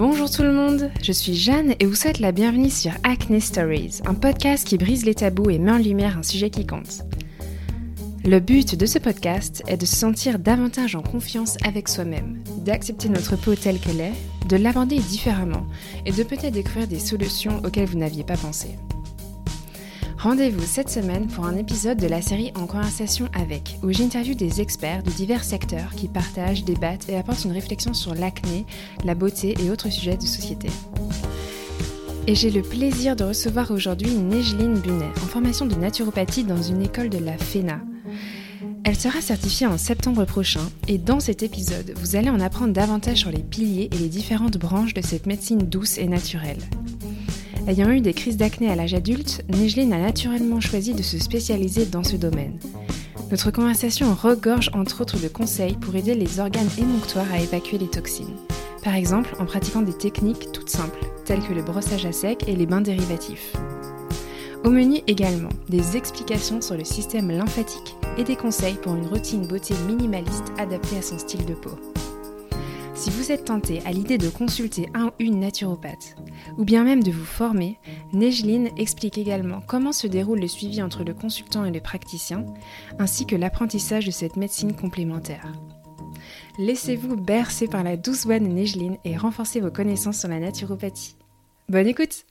Bonjour tout le monde, je suis Jeanne et vous souhaite la bienvenue sur Acne Stories, un podcast qui brise les tabous et met en lumière un sujet qui compte. Le but de ce podcast est de se sentir davantage en confiance avec soi-même, d'accepter notre peau telle qu'elle est, de l'aborder différemment et de peut-être découvrir des solutions auxquelles vous n'aviez pas pensé. Rendez-vous cette semaine pour un épisode de la série En conversation avec, où j'interviewe des experts de divers secteurs qui partagent, débattent et apportent une réflexion sur l'acné, la beauté et autres sujets de société. Et j'ai le plaisir de recevoir aujourd'hui Négeline Bunet, en formation de naturopathie dans une école de la FENA. Elle sera certifiée en septembre prochain et dans cet épisode, vous allez en apprendre davantage sur les piliers et les différentes branches de cette médecine douce et naturelle. Ayant eu des crises d'acné à l'âge adulte, Nejlin a naturellement choisi de se spécialiser dans ce domaine. Notre conversation regorge entre autres de conseils pour aider les organes émonctoires à évacuer les toxines. Par exemple, en pratiquant des techniques toutes simples, telles que le brossage à sec et les bains dérivatifs. Au menu également, des explications sur le système lymphatique et des conseils pour une routine beauté minimaliste adaptée à son style de peau. Si vous êtes tenté à l'idée de consulter un ou une naturopathe, ou bien même de vous former, Nejline explique également comment se déroule le suivi entre le consultant et le praticien, ainsi que l'apprentissage de cette médecine complémentaire. Laissez-vous bercer par la douce voix de Nejline et renforcez vos connaissances sur la naturopathie. Bonne écoute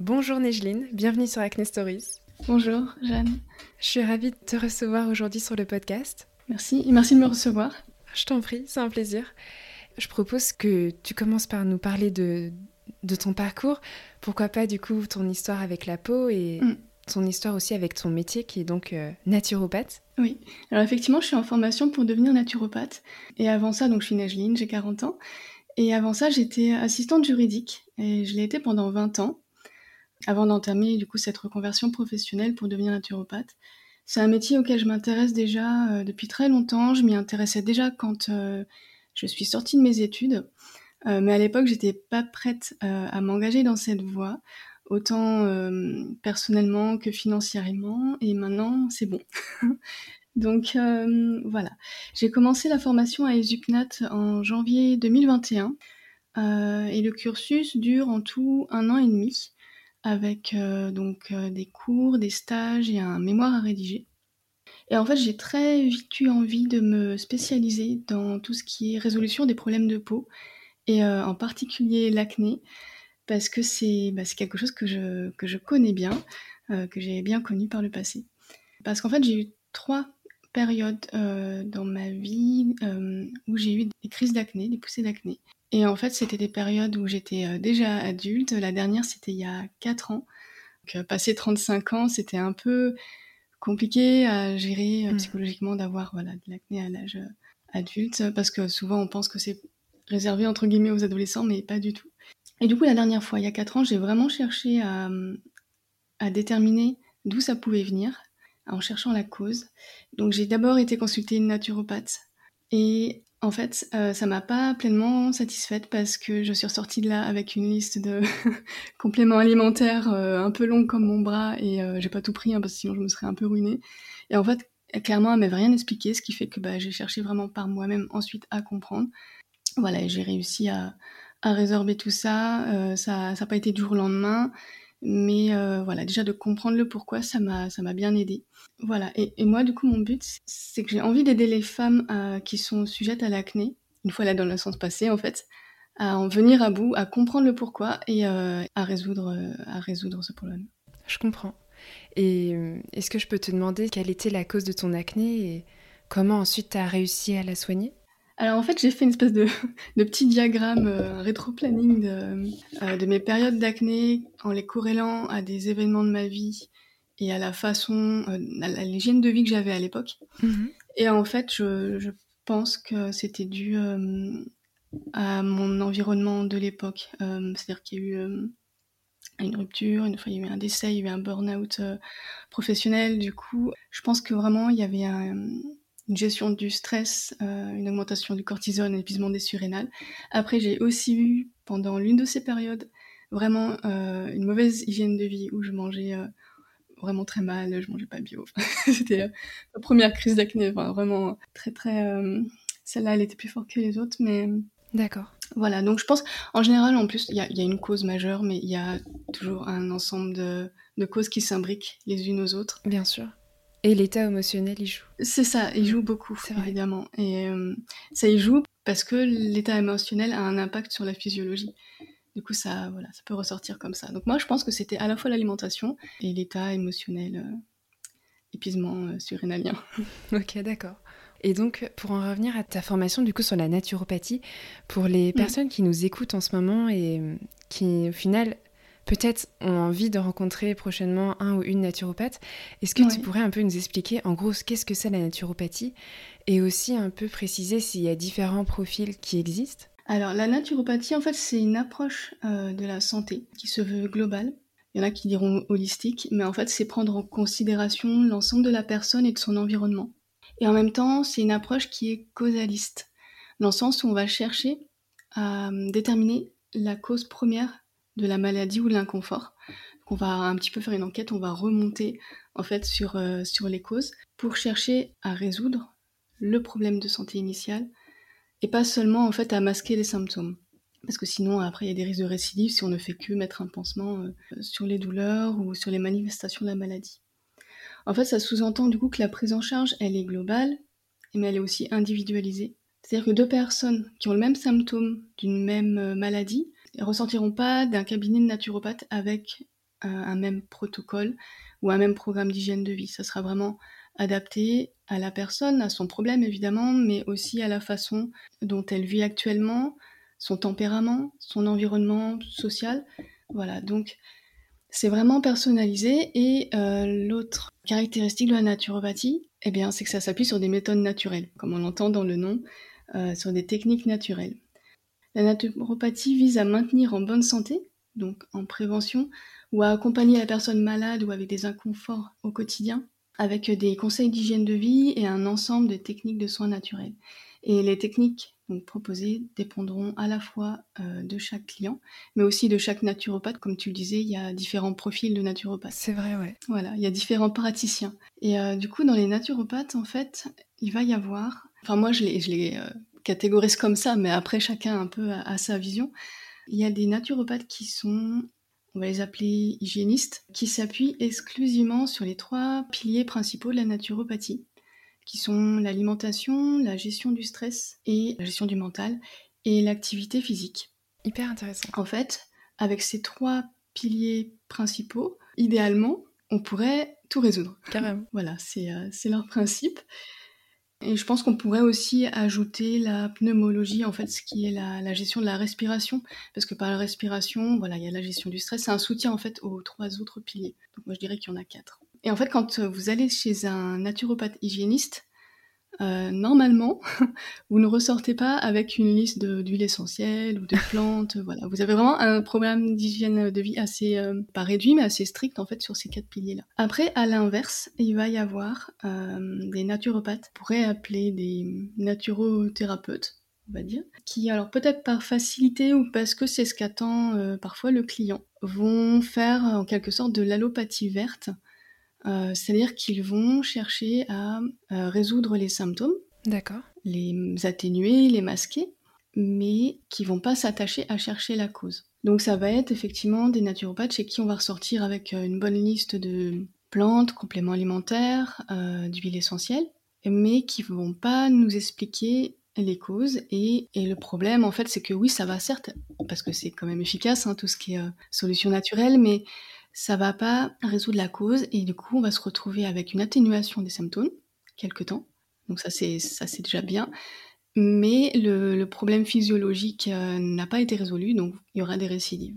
Bonjour Nejline, bienvenue sur Acne Stories. Bonjour Jeanne. Je suis ravie de te recevoir aujourd'hui sur le podcast. Merci et merci de me recevoir. Je t'en prie, c'est un plaisir. Je propose que tu commences par nous parler de, de ton parcours. Pourquoi pas du coup ton histoire avec la peau et mm. ton histoire aussi avec ton métier qui est donc euh, naturopathe. Oui, alors effectivement je suis en formation pour devenir naturopathe. Et avant ça, donc je suis Nageline, j'ai 40 ans. Et avant ça, j'étais assistante juridique et je l'ai été pendant 20 ans avant d'entamer du coup cette reconversion professionnelle pour devenir naturopathe. C'est un métier auquel je m'intéresse déjà euh, depuis très longtemps. Je m'y intéressais déjà quand euh, je suis sortie de mes études. Euh, mais à l'époque, j'étais pas prête à m'engager dans cette voie, autant personnellement que financièrement. Et maintenant, c'est bon. Donc voilà. J'ai commencé la formation à ESUCNAT en janvier 2021. et le cursus dure en tout un an et demi avec euh, donc euh, des cours, des stages et un mémoire à rédiger. Et en fait, j'ai très vite eu envie de me spécialiser dans tout ce qui est résolution des problèmes de peau, et euh, en particulier l'acné, parce que c'est bah, quelque chose que je, que je connais bien, que j'ai bien connu par le passé. Parce qu'en fait, j'ai eu trois périodes dans ma vie où j'ai eu des crises d'acné, des poussées d'acné. Et en fait, c'était des périodes où j'étais euh, déjà adulte. La dernière, c'était il y a 4 ans. Donc, euh, passé 35 ans, c'était un peu compliqué à gérer euh, mmh. psychologiquement d'avoir voilà, de l'acné à l'âge adulte, parce que souvent on pense que c'est réservé entre guillemets aux adolescents, mais pas du tout. Et du coup, la dernière fois, il y a 4 ans, j'ai vraiment cherché à, à déterminer d'où ça pouvait venir, en cherchant la cause. Donc j'ai d'abord été consulter une naturopathe. Et en fait, euh, ça m'a pas pleinement satisfaite parce que je suis ressortie de là avec une liste de compléments alimentaires euh, un peu longue comme mon bras et euh, j'ai pas tout pris hein, parce que sinon je me serais un peu ruinée. Et en fait, clairement, elle m'avait rien expliqué, ce qui fait que bah, j'ai cherché vraiment par moi-même ensuite à comprendre. Voilà, j'ai réussi à, résorber tout ça. ça n'a pas été du jour au lendemain. Mais euh, voilà, déjà de comprendre le pourquoi, ça m'a, ça m'a bien aidé. Voilà, et, moi, du coup, mon but, c'est que j'ai envie d'aider les femmes euh, qui sont sujettes à l'acné, une fois là dans le sens passé, en fait, à en venir à bout, à comprendre le pourquoi et euh, à, résoudre, à résoudre ce problème. Je comprends. Et est-ce que je peux te demander quelle était la cause de ton acné et comment ensuite tu as réussi à la soigner? Alors en fait, j'ai fait une espèce de, petit diagramme, euh, un rétro-planning de, euh, de, mes périodes d'acné en les corrélant à des événements de ma vie et à la façon, euh, à l'hygiène de vie que j'avais à l'époque. Mhm. Et en fait, je, je pense que c'était dû à mon environnement de l'époque. C'est-à-dire qu'il y a eu une rupture, une fois il y a eu un décès, il y a eu un burn-out professionnel. Du coup, je pense que vraiment il y avait un une gestion du stress, euh, une augmentation du cortisol, un épuisement des surrénales. Après, j'ai aussi eu, pendant l'une de ces périodes, vraiment euh, une mauvaise hygiène de vie où je mangeais euh, vraiment très mal, je mangeais pas bio. C'était ma première crise d'acné, vraiment très très... Celle-là, elle était plus forte que les autres, mais... D'accord. Voilà, donc je pense, en général, en plus, il y, a une cause majeure, mais il y a toujours un ensemble de, causes qui s'imbriquent les unes aux autres. Bien sûr. Et l'état émotionnel, il joue. C'est ça, il joue beaucoup, évidemment. Et euh, ça y joue parce que l'état émotionnel a un impact sur la physiologie. Du coup, ça, voilà, ça peut ressortir comme ça. Donc moi, je pense que c'était à la fois l'alimentation et l'état émotionnel, euh, épuisement euh, surrénalien. ok, d'accord. Et donc, pour en revenir à ta formation du coup sur la naturopathie, pour les mm. personnes qui nous écoutent en ce moment et euh, qui, au final, peut-être ont envie de rencontrer prochainement un ou une naturopathe, est-ce que tu pourrais un peu nous expliquer en gros qu'est-ce que c'est la naturopathie et aussi un peu préciser s'il y a différents profils qui existent? Alors, la naturopathie, en fait, c'est une approche euh, de la santé qui se veut globale. Il y en a qui diront holistique, mais en fait, c'est prendre en considération l'ensemble de la personne et de son environnement. Et en même temps, c'est une approche qui est causaliste, dans le sens où on va chercher à euh, déterminer la cause première de la maladie ou de l'inconfort. On va un petit peu faire une enquête, on va remonter en fait sur, euh, sur les causes pour chercher à résoudre le problème de santé initial et pas seulement en fait à masquer les symptômes. Parce que sinon, après, il y a des risques de récidive si on ne fait que mettre un pansement euh, sur les douleurs ou sur les manifestations de la maladie. En fait, ça sous-entend du coup que la prise en charge, elle est globale, mais elle est aussi individualisée. C'est-à-dire que deux personnes qui ont le même symptôme d'une même euh, maladie ne ressentiront pas d'un cabinet de naturopathe avec euh, un même protocole ou un même programme d'hygiène de vie. Ça sera vraiment adapté à la personne, à son problème évidemment, mais aussi à la façon dont elle vit actuellement, son tempérament, son environnement social. Voilà, donc c'est vraiment personnalisé et euh, l'autre caractéristique de la naturopathie, eh bien, c'est que ça s'appuie sur des méthodes naturelles, comme on l'entend dans le nom, euh, sur des techniques naturelles. La naturopathie vise à maintenir en bonne santé, donc en prévention, ou à accompagner la personne malade ou avec des inconforts au quotidien, avec des conseils d'hygiène de vie et un ensemble de techniques de soins naturels. Et les techniques donc, proposées dépendront à la fois euh, de chaque client, mais aussi de chaque naturopathe. Comme tu le disais, il y a différents profils de naturopathes. C'est vrai, ouais. Voilà, il y a différents praticiens. Et euh, du coup, dans les naturopathes, en fait, il va y avoir. Enfin, moi, je les euh, catégorise comme ça, mais après, chacun un peu a, sa vision. Il y a des naturopathes qui sont on va les appeler hygiénistes, qui s'appuient exclusivement sur les trois piliers principaux de la naturopathie qui sont l'alimentation, la gestion du stress et la gestion du mental et l'activité physique. Hyper intéressant. En fait, avec ces trois piliers principaux, idéalement, on pourrait tout résoudre. Carrément. voilà, c'est euh, leur principe. Et je pense qu'on pourrait aussi ajouter la pneumologie, en fait, ce qui est la, gestion de la respiration, parce que par la respiration, voilà, il y a la gestion du stress, c'est un soutien en fait aux trois autres piliers. Donc moi je dirais qu'il y en a quatre. Et en fait, quand vous allez chez un naturopathe hygiéniste, euh, normalement, vous ne ressortez pas avec une liste d'huiles essentielles ou de plantes. voilà, vous avez vraiment un programme d'hygiène de vie assez euh, pas réduit, mais assez strict en fait sur ces quatre piliers-là. Après, à l'inverse, il va y avoir euh, des naturopathes, on pourrait appeler des naturothérapeutes, on va dire, qui alors peut-être par facilité ou parce que c'est ce qu'attend parfois le client, vont faire en quelque sorte de l'allopathie verte euh, c'est-à-dire qu'ils vont chercher à euh, résoudre les symptômes, les atténuer, les masquer, mais qui vont pas s'attacher à chercher la cause. Donc ça va être effectivement des naturopathes chez qui on va ressortir avec euh, une bonne liste de plantes, compléments alimentaires, d'huiles essentielles, mais qui vont pas nous expliquer les causes et, le problème en fait c'est que oui ça va certes parce que c'est quand même efficace hein, tout ce qui est solution naturelle mais ça va pas résoudre la cause et du coup on va se retrouver avec une atténuation des symptômes quelque temps. Donc ça c'est ça c'est déjà bien. Mais le, problème physiologique euh, n'a pas été résolu, donc il y aura des récidives.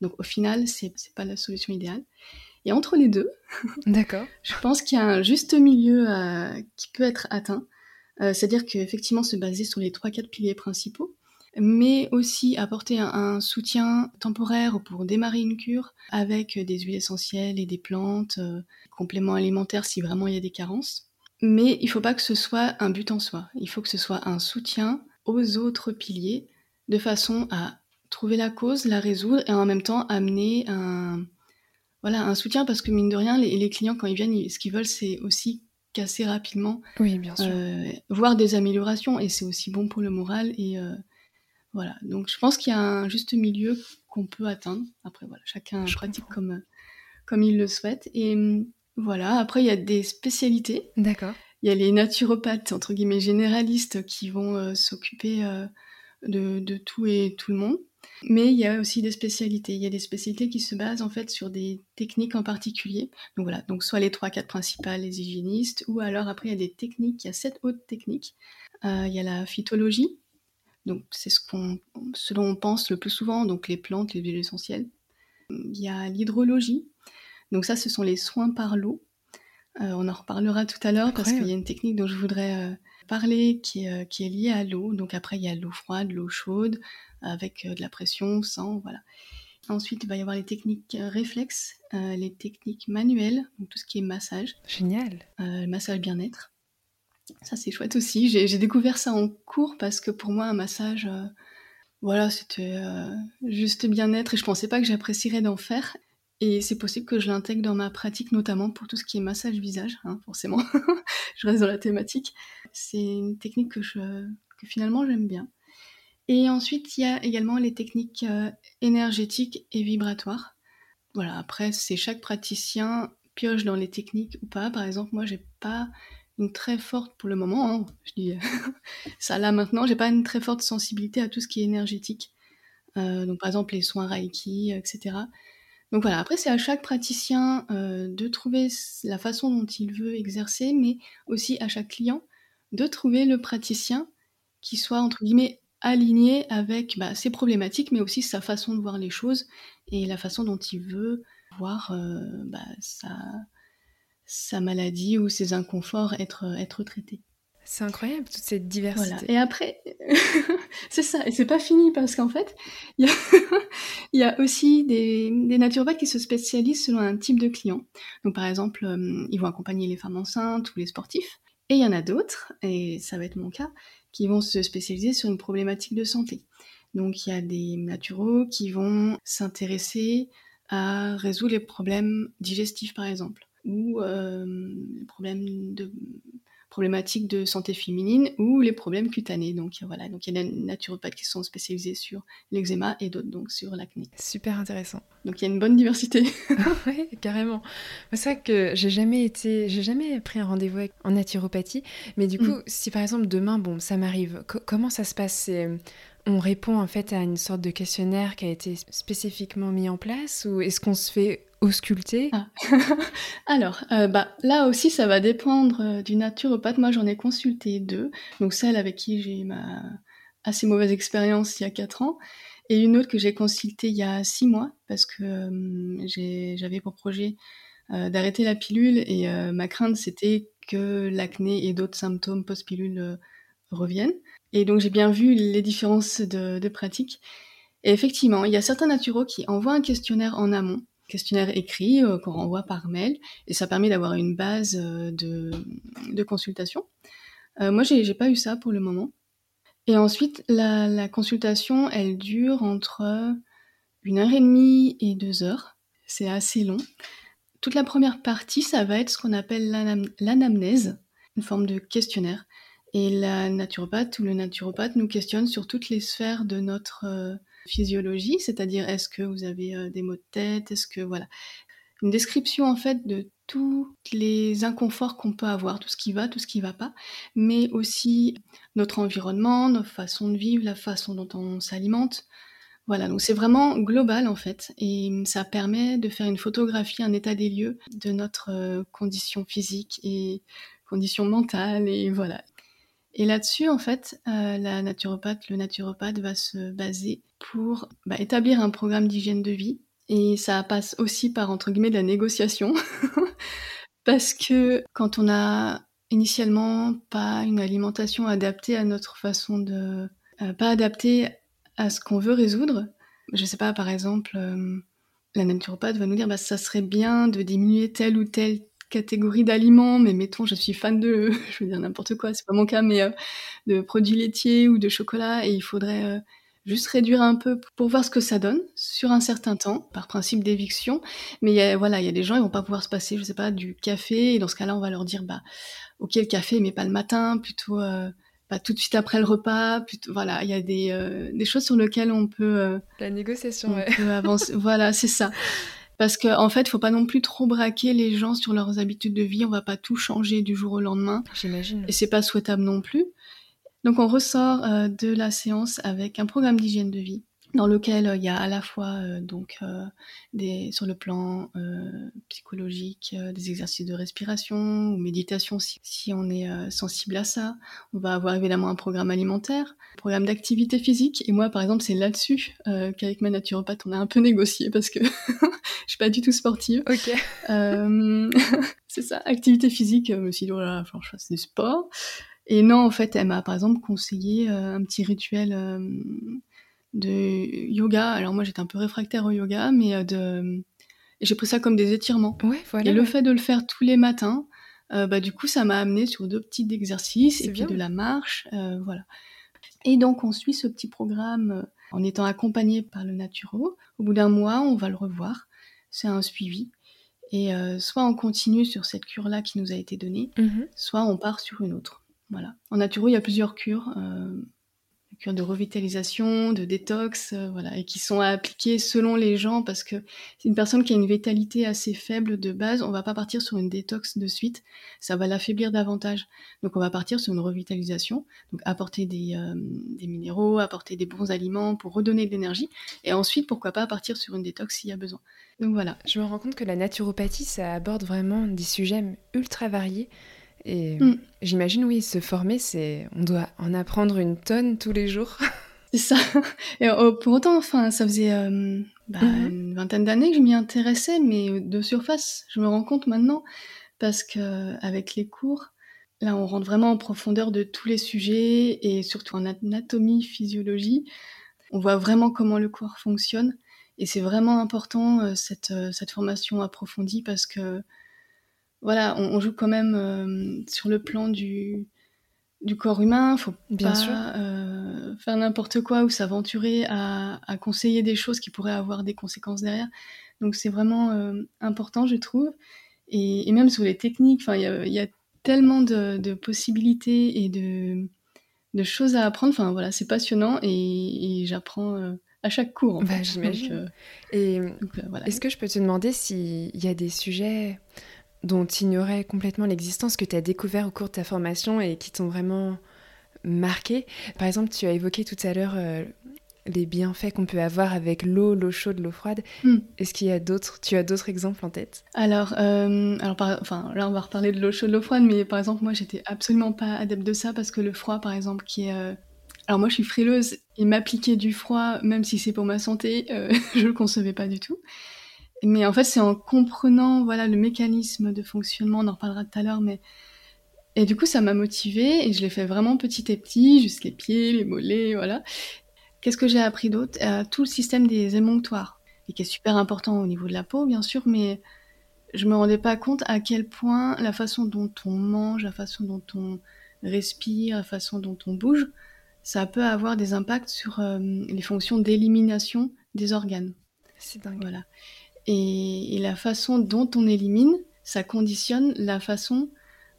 Donc au final, c'est n'est pas la solution idéale. Et entre les deux, d'accord, je pense qu'il y a un juste milieu euh, qui peut être atteint. Euh, c'est-à-dire qu'effectivement se baser sur les trois quatre piliers principaux, mais aussi apporter un, soutien temporaire pour démarrer une cure avec des huiles essentielles et des plantes, euh, compléments alimentaires si vraiment il y a des carences. Mais il ne faut pas que ce soit un but en soi, il faut que ce soit un soutien aux autres piliers de façon à trouver la cause, la résoudre et en même temps amener un, voilà, un soutien parce que mine de rien, les, les clients quand ils viennent, ce qu'ils veulent c'est aussi casser rapidement, oui, bien sûr. Euh, voir des améliorations et c'est aussi bon pour le moral et, euh, Voilà, donc je pense qu'il y a un juste milieu qu'on peut atteindre. Après, voilà, chacun pratique comme, comme il le souhaite. Et hum, voilà, après, il y a des spécialités. D'accord. Il y a les naturopathes, entre guillemets, généralistes qui vont euh, s'occuper euh, de, de, tout et tout le monde. Mais il y a aussi des spécialités. Il y a des spécialités qui se basent en fait sur des techniques en particulier. Donc voilà, donc soit les trois, quatre principales, les hygiénistes, ou alors après il y a des techniques, il y a sept autres techniques. Euh, il y a la phytologie, donc c'est ce qu'on, ce dont on pense le plus souvent, donc les plantes, les huiles essentielles. Il y a l'hydrologie, donc ça ce sont les soins par l'eau. Euh, on en reparlera tout à l'heure parce qu'il y a une technique dont je voudrais euh, parler qui est, qui est liée à l'eau. Donc après il y a l'eau froide, l'eau chaude, avec de la pression, sans, voilà. Ensuite, il va y avoir les techniques réflexes, les techniques manuelles, donc tout ce qui est massage. Génial. massage bien-être. Ça, c'est chouette aussi. J'ai découvert ça en cours parce que pour moi, un massage, euh, voilà, c'était euh, juste bien-être et je pensais pas que j'apprécierais d'en faire. Et c'est possible que je l'intègre dans ma pratique, notamment pour tout ce qui est massage visage, hein, forcément. je reste dans la thématique. C'est une technique que, je, que finalement j'aime bien. Et ensuite, il y a également les techniques euh, énergétiques et vibratoires. Voilà, après, c'est chaque praticien pioche dans les techniques ou pas. Par exemple, moi, j'ai pas très forte pour le moment. Hein. je dis ça là maintenant, j'ai pas une très forte sensibilité à tout ce qui est énergétique. Euh, donc par exemple les soins Reiki, etc. Donc voilà, après c'est à chaque praticien euh, de trouver la façon dont il veut exercer, mais aussi à chaque client de trouver le praticien qui soit entre guillemets aligné avec bah, ses problématiques, mais aussi sa façon de voir les choses et la façon dont il veut voir euh, bah, sa, sa maladie ou ses inconforts être, être traités. C'est incroyable toute cette diversité. Voilà. Et après, c'est ça, et c'est pas fini parce qu'en fait, il y, a, aussi des, des naturopathes qui se spécialisent selon un type de client. Donc par exemple, euh, ils vont accompagner les femmes enceintes ou les sportifs. Et il y en a d'autres, et ça va être mon cas, qui vont se spécialiser sur une problématique de santé. Donc il y a des naturaux qui vont s'intéresser à résoudre les problèmes digestifs par exemple ou euh, les problèmes de problématiques de santé féminine ou les problèmes cutanés. Donc voilà, donc il y a des naturopathes qui sont spécialisés sur l'eczéma et d'autres donc sur l'acné. Super intéressant. Donc il y a une bonne diversité. oui, carrément. C'est vrai que j'ai jamais été, j'ai jamais pris un rendez-vous en naturopathie, mais du mm. coup, si par exemple demain, bon, ça m'arrive, comment ça se passe? On répond en fait à une sorte de questionnaire qui a été spécifiquement mis en place ou est-ce qu'on se fait ausculter? Ah. Alors, euh, bah, là aussi, ça va dépendre euh, du naturopathe. Moi, j'en ai consulté deux. Donc, celle avec qui j'ai eu ma assez mauvaise expérience il y a quatre ans, et une autre que j'ai consultée il y a six mois, parce que euh, j'avais pour projet d'arrêter la pilule, et ma crainte, c'était que l'acné et d'autres symptômes post-pilule reviennent. Et donc, j'ai bien vu les différences de, de pratique. Et effectivement, il y a certains naturaux qui envoient un questionnaire en amont, questionnaire écrit euh, qu'on renvoie par mail, et ça permet d'avoir une base euh, de, de, consultation. Euh, moi, j'ai pas eu ça pour le moment. Et ensuite, la, la, consultation, elle dure entre une heure et demie et deux heures. C'est assez long. Toute la première partie, ça va être ce qu'on appelle l'anamnèse, une forme de questionnaire. Et la naturopathe ou le naturopathe nous questionne sur toutes les sphères de notre euh, physiologie, c'est-à-dire est-ce que vous avez euh, des maux de tête, est-ce que voilà, une description en fait de tous les inconforts qu'on peut avoir, tout ce qui va, tout ce qui va pas, mais aussi notre environnement, notre façon de vivre, la façon dont on s'alimente. Voilà, donc c'est vraiment global en fait, et ça permet de faire une photographie, un état des lieux de notre euh, condition physique et condition mentale, et voilà. Et là-dessus, en fait, euh, la naturopathe, le naturopathe va se baser pour bah, établir un programme d'hygiène de vie. Et ça passe aussi par, entre guillemets, de la négociation. Parce que quand on a initialement pas une alimentation adaptée à notre façon de... Euh, pas adaptée à ce qu'on veut résoudre, je sais pas, par exemple, euh, la naturopathe va nous dire, bah, ça serait bien de diminuer tel ou tel catégorie d'aliments, mais mettons, je suis fan de, je veux dire n'importe quoi, c'est pas mon cas, mais euh, de produits laitiers ou de chocolat, et il faudrait euh, juste réduire un peu pour voir ce que ça donne sur un certain temps, par principe d'éviction. Mais y a, voilà, il y a des gens, ils vont pas pouvoir se passer, je sais pas, du café, et dans ce cas-là, on va leur dire, bah, ok, le café, mais pas le matin, plutôt euh, pas tout de suite après le repas. Plutôt, voilà, il y a des, des choses sur lesquelles on peut. La négociation, on peut avancer. voilà, c'est ça. Parce qu'en en fait, il faut pas non plus trop braquer les gens sur leurs habitudes de vie. On va pas tout changer du jour au lendemain. J'imagine. Et c'est pas souhaitable non plus. Donc on ressort de la séance avec un programme d'hygiène de vie dans lequel euh, il y a à la fois euh, donc euh, des sur le plan psychologique des exercices de respiration ou méditation si, si on est sensible à ça. On va avoir évidemment un programme alimentaire, un programme d'activité physique et moi par exemple c'est là-dessus qu'avec ma naturopathe on a un peu négocié parce que je suis pas du tout sportive. Ok. c'est ça, activité physique. Je me suis dit oh là, je fasse du sport. Et non, en fait, elle m'a par exemple conseillé un petit rituel de yoga. Alors moi j'étais un peu réfractaire au yoga, mais euh, de j'ai pris ça comme des étirements. Ouais, voilà, et le fait de le faire tous les matins, euh, bah du coup ça m'a amené sur deux petits exercices et puis de la marche, euh, voilà. Et donc on suit ce petit programme en étant accompagné par le naturo. Au bout d'un mois, on va le revoir. C'est un suivi. Et soit on continue sur cette cure-là qui nous a été donnée, mhm. soit on part sur une autre. Voilà. En naturo, il y a plusieurs cures cures de revitalisation, de détox, euh, voilà, et qui sont appliquées selon les gens parce que c'est une personne qui a une vitalité assez faible de base, on va pas partir sur une détox de suite, ça va l'affaiblir davantage. Donc on va partir sur une revitalisation, donc apporter des, euh, des minéraux, apporter des bons aliments pour redonner de l'énergie, et ensuite pourquoi pas partir sur une détox s'il y a besoin. Donc voilà. Je me rends compte que la naturopathie, ça aborde vraiment des sujets ultra variés. Et mm. j'imagine, oui, se former, c'est, on doit en apprendre une tonne tous les jours. C'est ça. Et oh, pour autant, enfin, ça faisait euh, bah, mm-hmm. une vingtaine d'années que je m'y intéressais, mais de surface, je me rends compte maintenant, parce que avec les cours, là, on rentre vraiment en profondeur de tous les sujets et surtout en anatomie, physiologie. On voit vraiment comment le corps fonctionne, et c'est vraiment important euh, cette, euh, cette formation approfondie parce que voilà, on, joue quand même euh, sur le plan du, du corps humain. Faut Bien pas sûr. Euh, faire n'importe quoi ou s'aventurer à, conseiller des choses qui pourraient avoir des conséquences derrière. Donc c'est vraiment euh, important, je trouve. Et, même sur les techniques, il y a, tellement de, possibilités et de, de, choses à apprendre. Enfin voilà, c'est passionnant et, j'apprends à chaque cours. Bah, J'imagine. et est-ce que je peux te demander s'il y a des sujets dont tu ignorais complètement l'existence, que tu as découvert au cours de ta formation et qui t'ont vraiment marqué. Par exemple, tu as évoqué tout à l'heure euh, les bienfaits qu'on peut avoir avec l'eau, l'eau chaude, l'eau froide. Hmm. Est-ce qu'il y a d'autres Tu as d'autres exemples en tête? Alors, euh, alors enfin, là, on va reparler de l'eau chaude, l'eau froide, mais par exemple, moi, j'étais absolument pas adepte de ça parce que le froid, par exemple, qui est euh, alors moi je suis frileuse et m'appliquer du froid, même si c'est pour ma santé, je le concevais pas du tout. Mais en fait, c'est en comprenant voilà le mécanisme de fonctionnement, on en reparlera tout à l'heure, mais et du coup, ça m'a motivée et je l'ai fait vraiment petit à petit, juste les pieds, les mollets, voilà. Qu'est-ce que j'ai appris d'autre? Euh, Tout le système des émonctoires, et qui est super important au niveau de la peau, bien sûr, mais je me rendais pas compte à quel point la façon dont on mange, la façon dont on respire, la façon dont on bouge, ça peut avoir des impacts sur euh, les fonctions d'élimination des organes. C'est dingue. Voilà. Et, la façon dont on élimine, ça conditionne la façon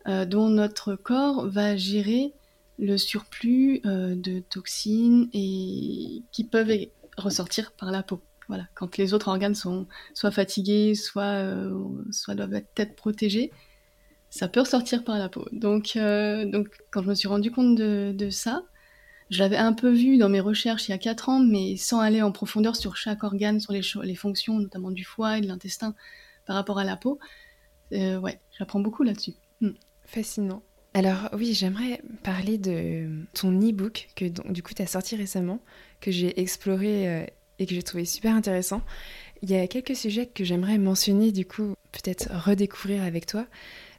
euh, dont notre corps va gérer le surplus euh, de toxines et qui peuvent ressortir par la peau. Voilà, quand les autres organes sont soit fatigués, soit, euh, doivent être protégés, ça peut ressortir par la peau. Donc, quand je me suis rendu compte de ça, je l'avais un peu vu dans mes recherches il y a 4 ans, mais sans aller en profondeur sur chaque organe, sur les, fonctions, notamment du foie et de l'intestin par rapport à la peau. Euh, ouais, j'apprends beaucoup là-dessus. Hmm. Fascinant. Alors oui, j'aimerais parler de ton e-book que du coup tu as sorti récemment, que j'ai exploré euh, et que j'ai trouvé super intéressant. Il y a quelques sujets que j'aimerais mentionner du coup, peut-être redécouvrir avec toi.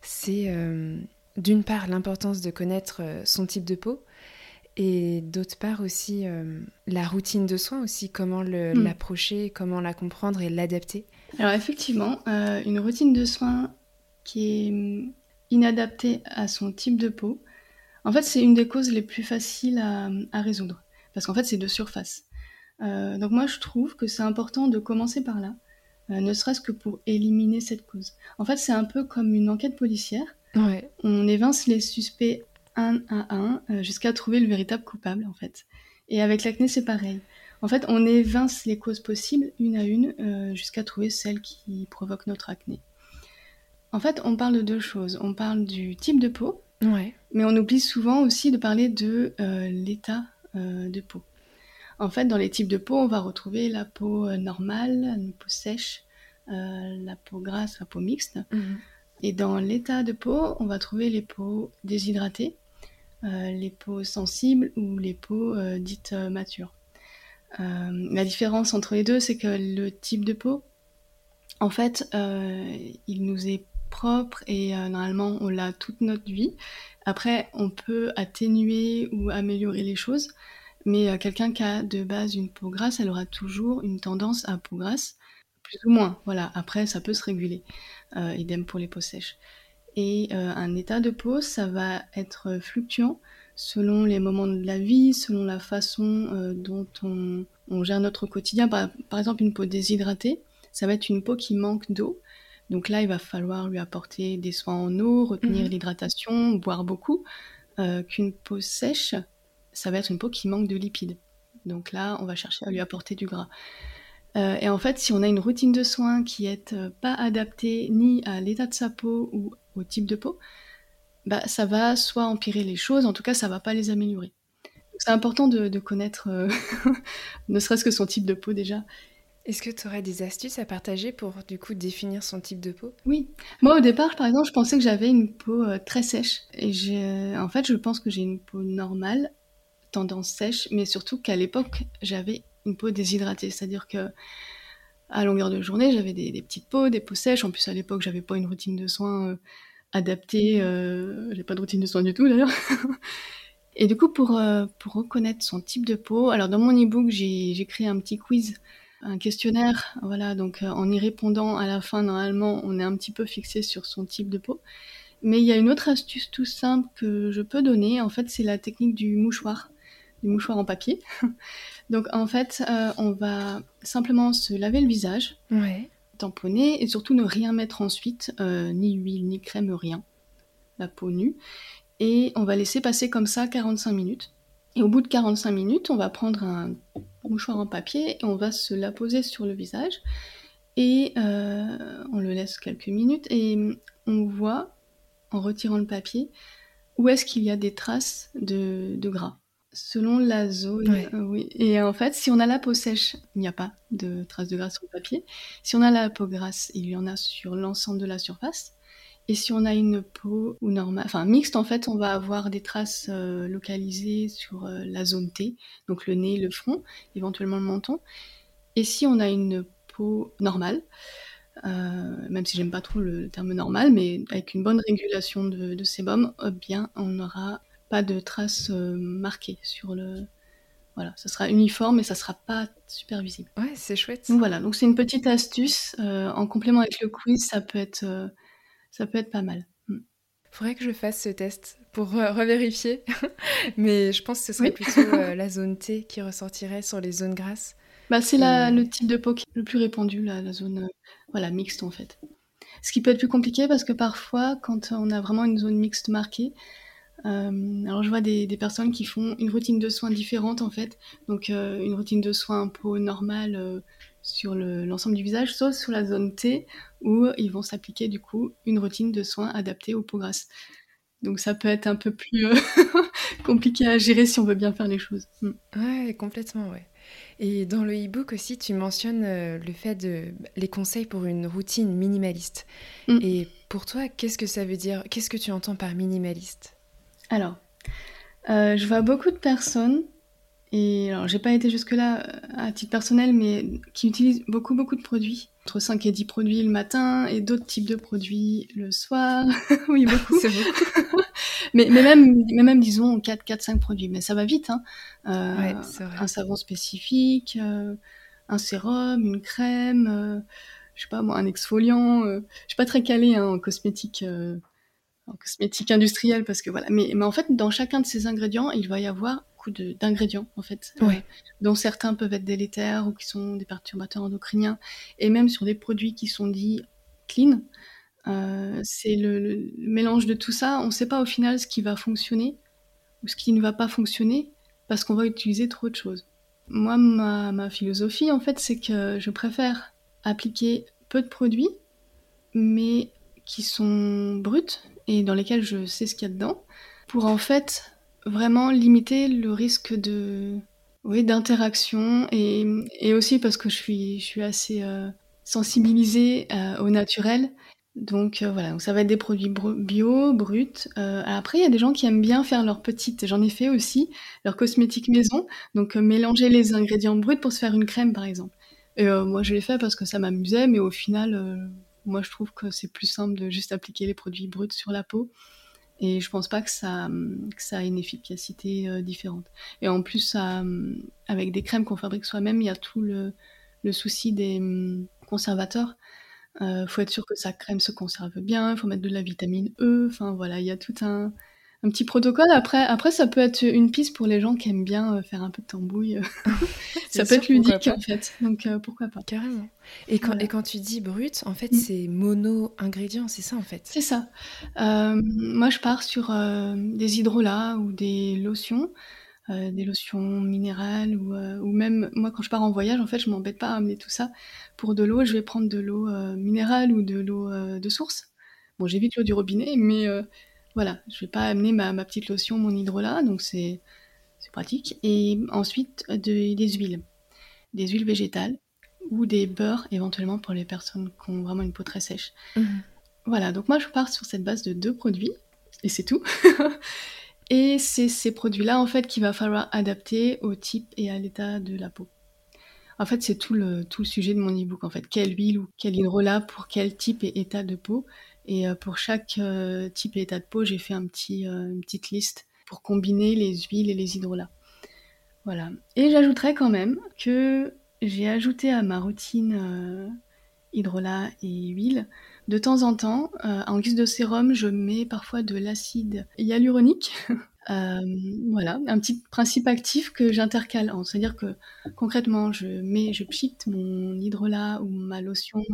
C'est euh, d'une part l'importance de connaître son type de peau, et d'autre part aussi euh, la routine de soins aussi, comment hmm. l'approcher, comment la comprendre et l'adapter. Alors effectivement, euh, une routine de soins qui est hmm, inadaptée à son type de peau, en fait c'est une des causes les plus faciles à, résoudre, parce qu'en fait c'est de surface. Euh, donc moi je trouve que c'est important de commencer par là, ne serait-ce que pour éliminer cette cause. En fait c'est un peu comme une enquête policière. Ouais. On évince les suspects un à un jusqu'à trouver le véritable coupable en fait. Et avec l'acné, c'est pareil. En fait, on évince les causes possibles une à une jusqu'à trouver celle qui provoque notre acné. En fait, on parle de deux choses. On parle du type de peau, ouais. mais on oublie souvent aussi de parler de l'état de peau. En fait, dans les types de peau, on va retrouver la peau euh, normale, une peau sèche, euh, la peau grasse, la peau mixte. Mhm. Et dans l'état de peau, on va trouver les peaux déshydratées, euh, les peaux sensibles ou les peaux dites matures. la différence entre les deux, c'est que le type de peau, en fait, il nous est propre et normalement on l'a toute notre vie. Après, on peut atténuer ou améliorer les choses. Mais euh, quelqu'un qui a de base une peau grasse, elle aura toujours une tendance à peau grasse, plus ou moins. Voilà. Après, ça peut se réguler. Euh, idem pour les peaux sèches. Et euh, un état de peau, ça va être fluctuant selon les moments de la vie, selon la façon dont on, gère notre quotidien. Par, exemple, une peau déshydratée, ça va être une peau qui manque d'eau. Donc là, il va falloir lui apporter des soins en eau, retenir mhm. l'hydratation, boire beaucoup. Qu'une peau sèche, ça va être une peau qui manque de lipides. Donc là, on va chercher à lui apporter du gras. Euh, et en fait, si on a une routine de soins qui est euh, pas adaptée ni à l'état de sa peau ou au type de peau, bah, ça va soit empirer les choses, en tout cas, ça va pas les améliorer. C'est important de, connaître, euh, ne serait-ce que son type de peau déjà. Est-ce que tu aurais des astuces à partager pour du coup définir son type de peau? Oui. Moi au départ, par exemple, je pensais que j'avais une peau très sèche. Et en fait, je pense que j'ai une peau normale tendance sèche, mais surtout qu'à l'époque, j'avais une peau déshydratée. C'est-à-dire que à longueur de journée, j'avais des, petites peaux, des peaux sèches. En plus, à l'époque, j'avais pas une routine de soins euh, adaptée. Euh, j'ai pas de routine de soins du tout d'ailleurs. Et du coup, pour, euh, pour reconnaître son type de peau, alors dans mon e-book, j'ai créé un petit quiz, un questionnaire. Voilà, donc en y répondant à la fin, normalement, on est un petit peu fixé sur son type de peau. Mais il y a une autre astuce tout simple que je peux donner. En fait, c'est la technique du mouchoir du mouchoir en papier. Donc en fait, euh, on va simplement se laver le visage, tamponner et surtout ne rien mettre ensuite, euh, ni huile, ni crème, rien. La peau nue. Et on va laisser passer comme ça 45 minutes. Et au bout de 45 minutes, on va prendre un mouchoir en papier et on va se la poser sur le visage. Et euh, on le laisse quelques minutes et on voit, en retirant le papier, où est-ce qu'il y a des traces de gras. Selon la zone, euh, oui. Et en fait, si on a la peau sèche, il n'y a pas de traces de gras sur le papier. Si on a la peau grasse, il y en a sur l'ensemble de la surface. Et si on a une peau ou normale, enfin mixte, en fait, on va avoir des traces euh, localisées sur euh, la zone T, donc le nez, le front, éventuellement le menton. Et si on a une peau normale, même si j'aime pas trop le, terme normal, mais avec une bonne régulation de, de sébum, eh bien, on aura pas de traces euh, marquées sur le. Voilà, ça sera uniforme et ça sera pas super visible. Ouais, c'est chouette. Donc voilà, donc c'est une petite astuce. Euh, en complément avec le quiz, ça peut être, euh, ça peut être pas mal. Il mm. Faudrait que je fasse ce test pour revérifier, mais je pense que ce serait plutôt la zone T qui ressortirait sur les zones grasses. Bah, c'est le type de peau qui est le plus répandu, la, la zone voilà, mixte en fait. Ce qui peut être plus compliqué parce que parfois, quand on a vraiment une zone mixte marquée, euh, alors je vois des, personnes qui font une routine de soins différente en fait, donc euh, une routine de soins un peu normale euh, sur l'ensemble du visage, sauf sur la zone T où ils vont s'appliquer du coup une routine de soins adaptée aux peaux grasses. Donc ça peut être un peu plus compliqué à gérer si on veut bien faire les choses. Mm. Ouais, complètement, ouais. Et dans le e-book aussi, tu mentionnes le fait de les conseils pour une routine minimaliste. Mm. Et pour toi, qu'est-ce que ça veut dire Qu'est-ce que tu entends par minimaliste? Alors, euh, je vois beaucoup de personnes, et alors j'ai pas été jusque-là euh, à titre personnel, mais qui utilisent beaucoup, beaucoup de produits. Entre 5 et 10 produits le matin et d'autres types de produits le soir. oui, beaucoup. C'est beaucoup. mais, mais, même, mais même, disons, 4, 4, 5 produits. Mais ça va vite. Hein. Euh, un savon spécifique, un sérum, une crème, je sais pas moi, un exfoliant. je suis pas très calée hein, en cosmétique en cosmétique industrielle parce que voilà. Mais, mais en fait, dans chacun de ces ingrédients, il va y avoir beaucoup d'ingrédients en fait, euh, dont certains peuvent être délétères ou qui sont des perturbateurs endocriniens, et même sur des produits qui sont dits clean. Euh, c'est le, mélange de tout ça. On ne sait pas au final ce qui va fonctionner ou ce qui ne va pas fonctionner parce qu'on va utiliser trop de choses. Moi, ma, ma philosophie, en fait, c'est que je préfère appliquer peu de produits, mais qui sont bruts et dans lesquels je sais ce qu'il y a dedans, pour en fait vraiment limiter le risque de oui, d'interaction et, et, aussi parce que je suis, je suis assez euh, sensibilisée euh, au naturel. Donc euh, voilà, donc ça va être des produits bio, bruts. Après, il y a des gens qui aiment bien faire leurs petites, j'en ai fait aussi, leurs cosmétiques maison. Donc mélanger les ingrédients bruts pour se faire une crème par exemple. Et moi je l'ai fait parce que ça m'amusait, mais au final, moi je trouve que c'est plus simple de juste appliquer les produits bruts sur la peau. Et je pense pas que ça, que a une efficacité euh, différente. Et en plus, ça, avec des crèmes qu'on fabrique soi-même, il y a tout le, souci des conservateurs. Il euh, faut être sûr que sa crème se conserve bien, il faut mettre de la vitamine E. Enfin voilà, il y a tout un, un petit protocole. Après, après, ça peut être une piste pour les gens qui aiment bien euh, faire un peu de tambouille. ça peut être ludique en fait. Donc euh, pourquoi pas Carrément. Et quand, et quand tu dis brut, en fait, mm. c'est mono-ingrédients, c'est ça en fait? C'est ça. Euh, moi, je pars sur des hydrolats ou des lotions. des lotions minérales ou, ou, même moi quand je pars en voyage en fait je m'embête pas à amener tout ça pour de l'eau je vais prendre de l'eau minérale ou de l'eau de source bon j'évite l'eau du robinet mais voilà, je vais pas amener ma, petite lotion, mon hydrolat, donc c'est pratique. Et ensuite, des huiles. Des huiles végétales ou des beurres éventuellement pour les personnes qui ont vraiment une peau très sèche. Mhm. Voilà, donc moi je pars sur cette base de deux produits, et c'est tout. et c'est ces produits-là en fait qu'il va falloir adapter au type et à l'état de la peau. En fait, c'est tout le, tout le sujet de mon e-book en fait. Quelle huile ou quel hydrolat pour quel type et état de peau et euh, pour chaque euh, type et état de peau, j'ai fait euh, une petite liste pour combiner les huiles et les hydrolats. Voilà. Et j'ajouterais quand même que j'ai ajouté à ma routine hydrolat et huile, de temps en temps, en guise de sérum, je mets parfois de l'acide hyaluronique. voilà, un petit principe actif que j'intercale. C'est-à-dire que concrètement, je mets, je mon hydrolat ou ma lotion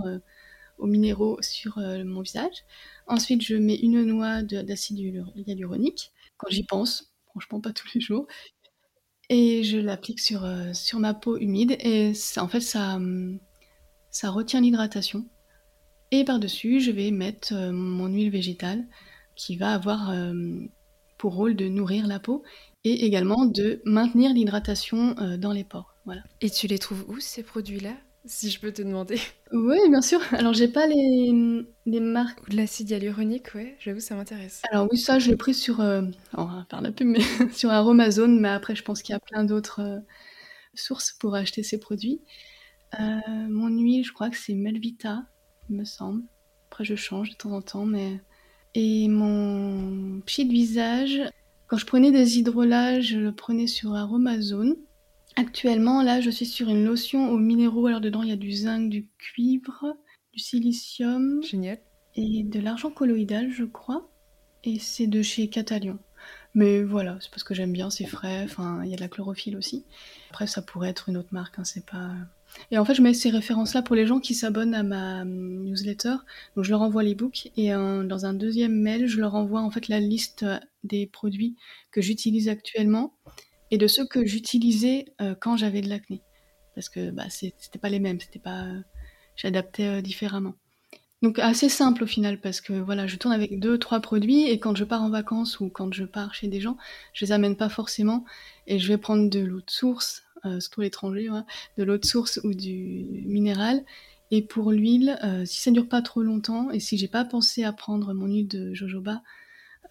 aux minéraux sur euh, mon visage. Ensuite, je mets une noix d'acide hyaluronique quand j'y pense, franchement pas tous les jours. Et je l'applique sur, euh, sur ma peau humide et en fait ça, hum, ça retient l'hydratation. Et par-dessus, je vais mettre euh, mon huile végétale qui va avoir pour rôle de nourrir la peau et également de maintenir l'hydratation dans les pores. Voilà. Et tu les trouves où ces produits-là? Si je peux te demander. Oui, bien sûr. Alors, j'ai pas les, les marques. de l'acide hyaluronique, ouais, j'avoue, ça m'intéresse. Alors, oui, ça, je l'ai pris sur. Euh, on va faire la pub, mais sur Aromazone, mais après, je pense qu'il y a plein d'autres euh, sources pour acheter ces produits. Euh, mon huile, je crois que c'est Melvita, il me semble. Après, je change de temps en temps, mais. Et mon pied de visage, quand je prenais des hydrolats, je le prenais sur Aromazone. Actuellement, là, je suis sur une lotion aux minéraux. Alors, dedans, il y a du zinc, du cuivre, du silicium. Génial. Et de l'argent colloïdal, je crois. Et c'est de chez Catalion. Mais voilà, c'est parce que j'aime bien, c'est frais. Enfin, il y a de la chlorophylle aussi. Après, ça pourrait être une autre marque, hein, c'est pas. Et en fait, je mets ces références-là pour les gens qui s'abonnent à ma hum, newsletter. Donc, je leur envoie l'ebook et dans un deuxième mail, je leur envoie en fait la liste des produits que j'utilise actuellement et de ceux que j'utilisais euh, quand j'avais de l'acné. Parce que bah, c'était pas les mêmes, c'était pas. J'adaptais euh, différemment. Donc assez simple au final parce que voilà, je tourne avec deux, trois produits et quand je pars en vacances ou quand je pars chez des gens, je les amène pas forcément et je vais prendre de l'eau de source, euh, surtout l'étranger, de l'eau de source ou du minéral. Et pour l'huile, euh, si ça dure pas trop longtemps et si j'ai pas pensé à prendre mon huile de jojoba,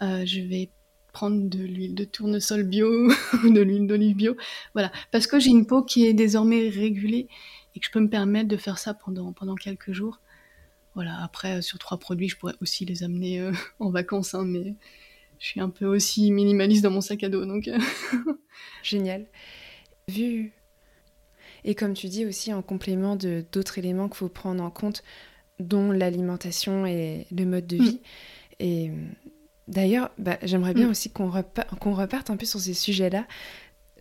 je vais prendre de l'huile de tournesol bio ou de l'huile d'olive bio. Voilà, parce que j'ai une peau qui est désormais régulée et que je peux me permettre de faire ça pendant, pendant quelques jours. Voilà, après, euh, sur trois produits, je pourrais aussi les amener euh, en vacances, hein, mais je suis un peu aussi minimaliste dans mon sac à dos, donc... Euh. Génial. Vu... Et comme tu dis aussi, en complément de d'autres éléments qu'il faut prendre en compte, dont l'alimentation et le mode de vie. Mm. Et D'ailleurs, bah, j'aimerais bien mm. aussi qu'on reparte un peu sur ces sujets-là.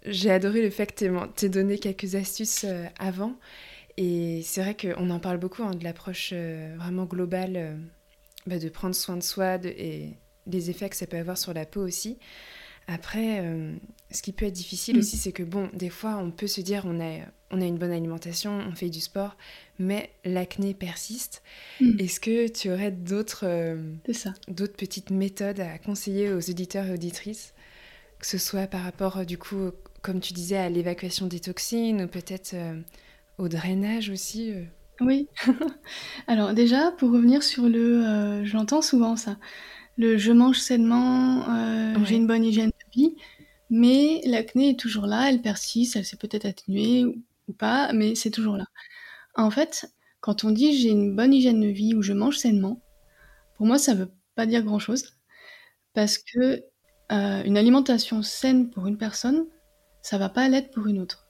J'ai adoré le fait que tu aies donné quelques astuces euh, avant. Et c'est vrai qu'on en parle beaucoup hein, de l'approche euh, vraiment globale euh, bah, de prendre soin de soi et des effets que ça peut avoir sur la peau aussi. Après, euh, ce qui peut être difficile Mm. aussi, c'est que bon, des fois, on peut se dire on a, on a une bonne alimentation, on fait du sport, mais l'acné persiste. Mm. Est-ce que tu aurais d'autres euh, d'autres petites méthodes à conseiller aux auditeurs et auditrices, que ce soit par rapport, euh, du coup, comme tu disais, à l'évacuation des toxines ou peut-être euh, au drainage aussi. Oui. Alors déjà, pour revenir sur le, j'entends souvent ça, le je mange sainement, euh, Ouais. j'ai une bonne hygiène mais l'acné est toujours là, elle persiste, elle s'est peut-être atténuée ou, pas, mais c'est toujours là. En fait, quand on dit j'ai une bonne hygiène de vie ou je mange sainement, pour moi ça veut pas dire grand-chose, parce que euh, une alimentation saine pour une personne, ça va pas l'être pour une autre.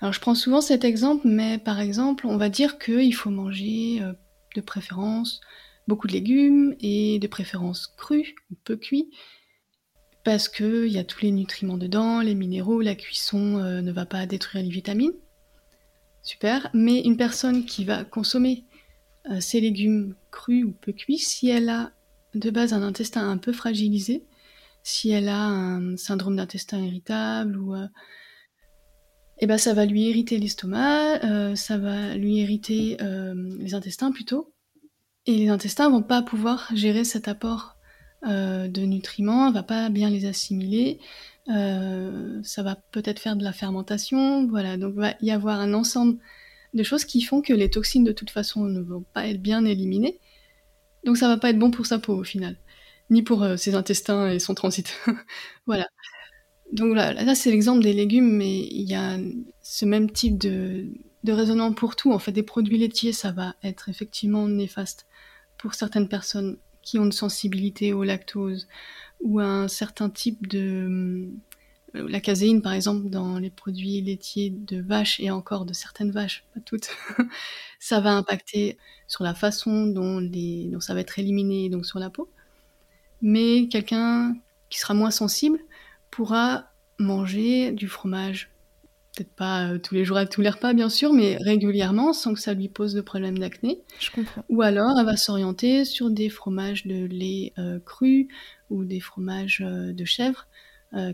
Alors je prends souvent cet exemple, mais par exemple, on va dire qu'il faut manger euh, de préférence beaucoup de légumes et de préférence crus peu cuits, parce qu'il y a tous les nutriments dedans, les minéraux, la cuisson euh, ne va pas détruire les vitamines. Super, mais une personne qui va consommer euh, ces légumes crus ou peu cuits, si elle a de base un intestin un peu fragilisé, si elle a un syndrome d'intestin irritable ou euh, eh ben, ça va lui irriter l'estomac, euh, ça va lui irriter euh, les intestins plutôt. Et les intestins vont pas pouvoir gérer cet apport euh, de nutriments, va pas bien les assimiler. euh, ça va peut-être faire de la fermentation, voilà. Donc va y avoir un ensemble de choses qui font que les toxines de toute façon ne vont pas être bien éliminées. Donc ça va pas être bon pour sa peau au final, ni pour euh, ses intestins et son transit. voilà. Donc là, là c'est l'exemple des légumes, mais il y a ce même type de, de raisonnement pour tout. En fait, des produits laitiers, ça va être effectivement néfaste pour certaines personnes qui ont une sensibilité au lactose ou à un certain type de... euh, La caséine, par exemple, dans les produits laitiers de vaches et encore de certaines vaches, pas toutes, ça va impacter sur la façon dont, les, dont ça va être éliminé, donc sur la peau. Mais quelqu'un qui sera moins sensible pourra manger du fromage, peut-être pas euh, tous les jours à tous les repas bien sûr, mais régulièrement sans que ça lui pose de problème d'acné. Je comprends. Ou alors elle va s'orienter sur des fromages de lait euh, cru ou des fromages euh, de chèvre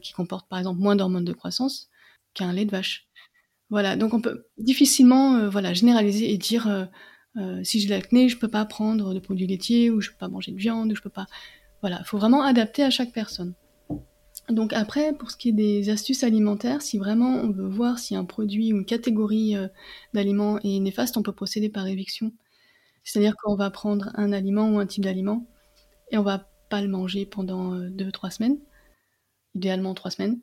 qui comportent par exemple moins d'hormones de croissance qu'un lait de vache. Voilà, donc on peut difficilement voilà, généraliser et dire si j'ai de l'acné, je peux pas prendre de produits laitiers ou je peux pas manger de viande ou je peux pas. Voilà, il faut vraiment adapter à chaque personne. Donc après, pour ce qui est des astuces alimentaires, si vraiment on veut voir si un produit ou une catégorie euh, d'aliments est néfaste, on peut procéder par éviction. C'est-à-dire qu'on va prendre un aliment ou un type d'aliment et on va pas le manger pendant 2-3 semaines, idéalement 3 semaines.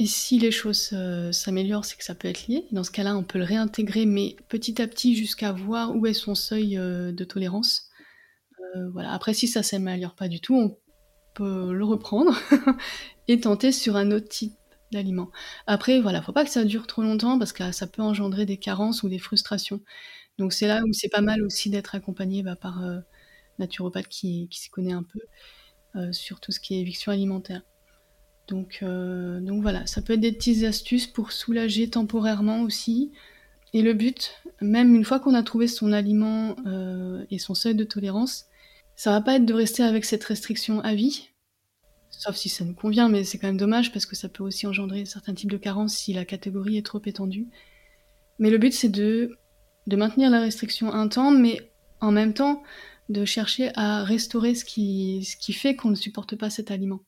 Et si les choses euh, s'améliorent, c'est que ça peut être lié. Dans ce cas-là, on peut le réintégrer, mais petit à petit jusqu'à voir où est son seuil euh, de tolérance. Euh, voilà. Après, si ça s'améliore pas du tout, on le reprendre et tenter sur un autre type d'aliment. Après, voilà, faut pas que ça dure trop longtemps parce que ça peut engendrer des carences ou des frustrations. Donc c'est là où c'est pas mal aussi d'être accompagné bah, par euh, naturopathe qui, qui s'y connaît un peu euh, sur tout ce qui est éviction alimentaire. Donc, euh, donc voilà, ça peut être des petites astuces pour soulager temporairement aussi. Et le but, même une fois qu'on a trouvé son aliment euh, et son seuil de tolérance, ça va pas être de rester avec cette restriction à vie, sauf si ça nous convient, mais c'est quand même dommage parce que ça peut aussi engendrer certains types de carences si la catégorie est trop étendue. Mais le but, c'est de, de maintenir la restriction un temps, mais en même temps de chercher à restaurer ce qui, ce qui fait qu'on ne supporte pas cet aliment.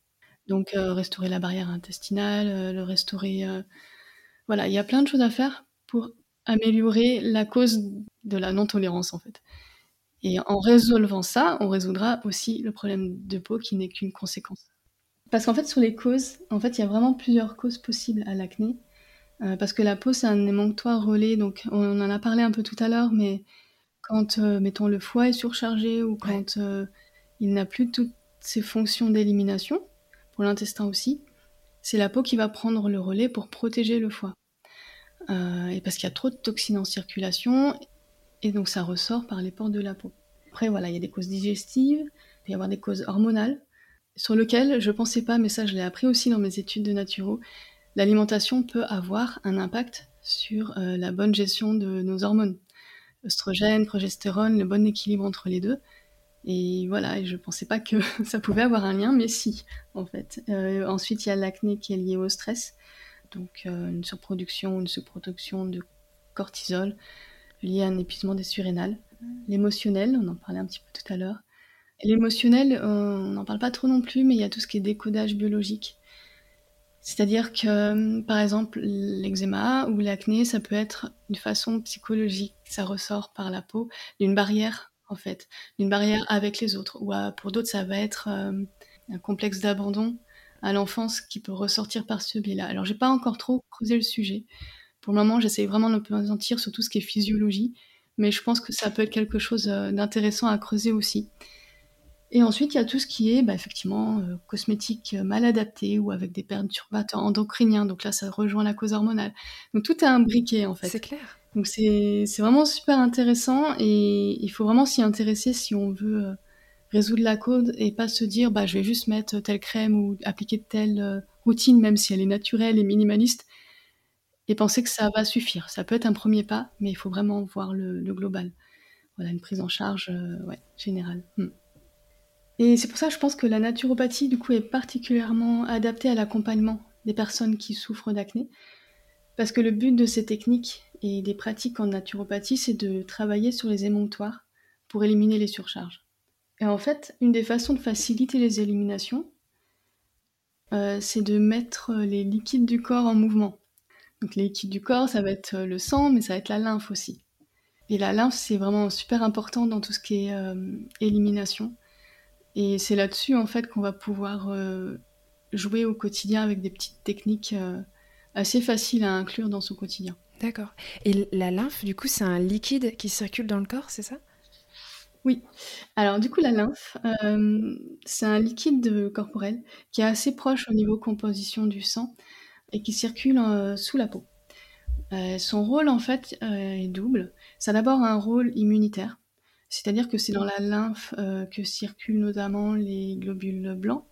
Donc euh, restaurer la barrière intestinale, euh, le restaurer... euh, Voilà, il y a plein de choses à faire pour améliorer la cause de la non-tolérance en fait. Et en résolvant ça, on résoudra aussi le problème de peau qui n'est qu'une conséquence. Parce qu'en fait, sur les causes, en fait, il y a vraiment plusieurs causes possibles à l'acné. Euh, parce que la peau, c'est un émonctoire relais, donc on en a parlé un peu tout à l'heure, mais quand, euh, mettons, le foie est surchargé ou quand euh, il n'a plus toutes ses fonctions d'élimination, pour l'intestin aussi, c'est la peau qui va prendre le relais pour protéger le foie. Et parce qu'il y a trop de toxines en circulation, et donc ça ressort par les pores de la peau. Après, voilà, il y a des causes digestives, il peut y avoir des causes hormonales, sur lesquelles je pensais pas, mais ça je l'ai appris aussi dans mes études de naturo, l'alimentation peut avoir un impact sur euh, la bonne gestion de nos hormones. Oestrogène, progestérone, le bon équilibre entre les deux. Et voilà, je pensais pas que ça pouvait avoir un lien, mais si, en fait. Euh, ensuite, il y a l'acné qui est lié au stress, donc euh, une surproduction une sous-production de cortisol lié à un épuisement des surrénales. L'émotionnel, on en parlait un petit peu tout à l'heure. L'émotionnel, on n'en parle pas trop non plus, mais il y a tout ce qui est décodage biologique. C'est-à-dire que, par exemple, l'eczéma ou l'acné, ça peut être une façon psychologique, ça ressort par la peau, d'une barrière en fait, d'une barrière avec les autres. Ou pour d'autres, ça va être euh, un complexe d'abandon à l'enfance qui peut ressortir par ce biais-là. Alors, j'ai pas encore trop creusé le sujet. Pour le moment, j'essaie vraiment de me sentir sur tout ce qui est physiologie, mais je pense que ça peut être quelque chose euh, d'intéressant à creuser aussi. Et ensuite, il y a tout ce qui est, bah, effectivement, euh, cosmétique mal adapté ou avec des perturbateurs endocriniens. Donc là, ça rejoint la cause hormonale. Donc tout est imbriqué, en fait. C'est clair. Donc c'est vraiment super intéressant et il faut vraiment s'y intéresser si on veut euh, résoudre la code et pas se dire bah je vais juste mettre telle crème ou appliquer telle euh, routine même si elle est naturelle et minimaliste et penser que ça va suffire. Ça peut être un premier pas, mais il faut vraiment voir le, global. Voilà, une prise en charge euh, ouais, générale. Hmm. Et c'est pour ça que je pense que la naturopathie, du coup, est particulièrement adaptée à l'accompagnement des personnes qui souffrent d'acné. Parce que le but de ces techniques et des pratiques en naturopathie, c'est de travailler sur les émonctoires pour éliminer les surcharges. Et en fait, une des façons de faciliter les éliminations, euh, c'est de mettre les liquides du corps en mouvement. Donc les liquides du corps, ça va être le sang, mais ça va être la lymphe aussi. Et la lymphe, c'est vraiment super important dans tout ce qui est euh, élimination. Et c'est là-dessus, en fait, qu'on va pouvoir euh, jouer au quotidien avec des petites techniques assez faciles à inclure dans son quotidien. D'accord. Et la lymphe, du coup, c'est un liquide qui circule dans le corps, c'est ça? Oui. Alors, du coup, la lymphe, euh, c'est un liquide corporel qui est assez proche au niveau composition du sang et qui circule euh, sous la peau. Euh, son rôle, en fait, est double. Ça a d'abord un rôle immunitaire, c'est-à-dire que c'est dans la lymphe que circulent notamment les globules blancs,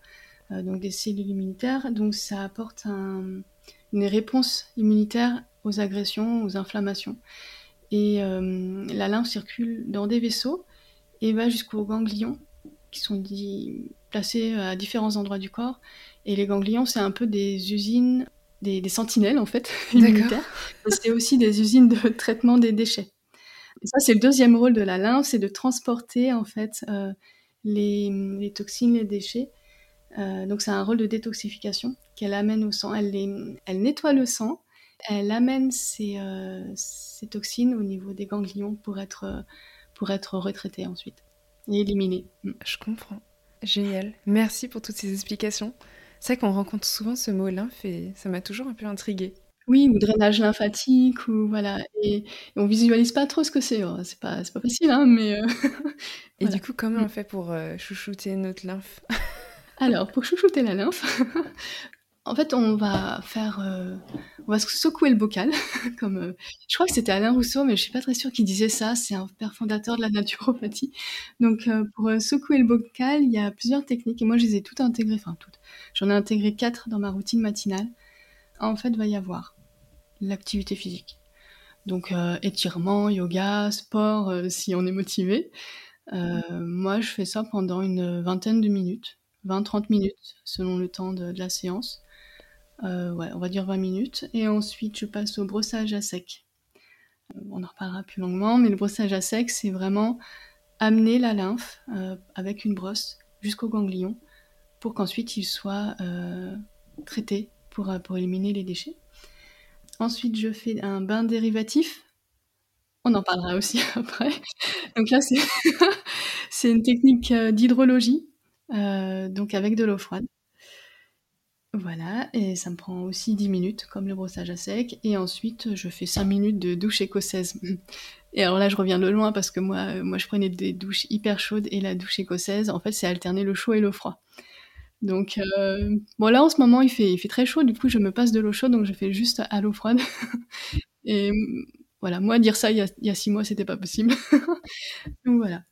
donc des cellules immunitaires. Donc, ça apporte une réponse immunitaire aux agressions, aux inflammations. Et euh, la lymphe circule dans des vaisseaux et va jusqu'aux ganglions qui sont placés à différents endroits du corps. Et les ganglions, c'est un peu des usines, des, sentinelles en fait, immunitaires. C'est aussi des usines de traitement des déchets. Et ça, c'est le deuxième rôle de la lymphe, c'est de transporter en fait euh, les, toxines, les déchets. Euh, donc c'est un rôle de détoxification qu'elle amène au sang. Elle, elle nettoie le sang elle amène euh, ces, toxines au niveau des ganglions pour être, pour être retraitées ensuite et éliminées. Mm. Je comprends. Génial. Merci pour toutes ces explications. C'est vrai qu'on rencontre souvent ce mot lymphe et ça m'a toujours un peu intriguée. Oui, ou drainage lymphatique, ou voilà. Et, on visualise pas trop ce que c'est. Oh, c'est pas, pas facile, hein, mais. Euh, et du coup, comment on fait pour chouchouter notre lymphe? Alors, pour chouchouter la lymphe, en fait, on va faire, euh, on va secouer le bocal, comme euh, je crois que c'était Alain Rousseau, mais je suis pas très sûre qu'il disait ça. C'est un père fondateur de la naturopathie. Donc, euh, pour secouer le bocal, il y a plusieurs techniques et moi, je les ai toutes intégrées, enfin toutes. J'en ai intégré quatre dans ma routine matinale. En fait, va y avoir l'activité physique, donc étirement, yoga, sport, si on est motivé. moi, je fais ça pendant une vingtaine de minutes, 20-30 minutes, selon le temps de la séance. Euh, on va dire 20 minutes. Et ensuite, je passe au brossage à sec. Euh, on en reparlera plus longuement, mais le brossage à sec, c'est vraiment amener la lymphe euh, avec une brosse jusqu'au ganglion pour qu'ensuite il soit traité pour, pour éliminer les déchets. Ensuite, je fais un bain dérivatif. On en parlera aussi après. Donc là, c'est une technique d'hydrologie, donc avec de l'eau froide. Voilà, et ça me prend aussi 10 minutes, comme le brossage à sec. Et ensuite, je fais 5 minutes de douche écossaise. Et alors là, je reviens de loin parce que moi, euh, moi je prenais des douches hyper chaudes et la douche écossaise, en fait, c'est alterner le chaud et le froid. Donc, euh, bon, là, en ce moment, il fait, très chaud, du coup, je me passe de l'eau chaude, donc je fais juste à l'eau froide. et voilà, moi, dire ça il y a, il y a six mois, c'était pas possible. donc voilà.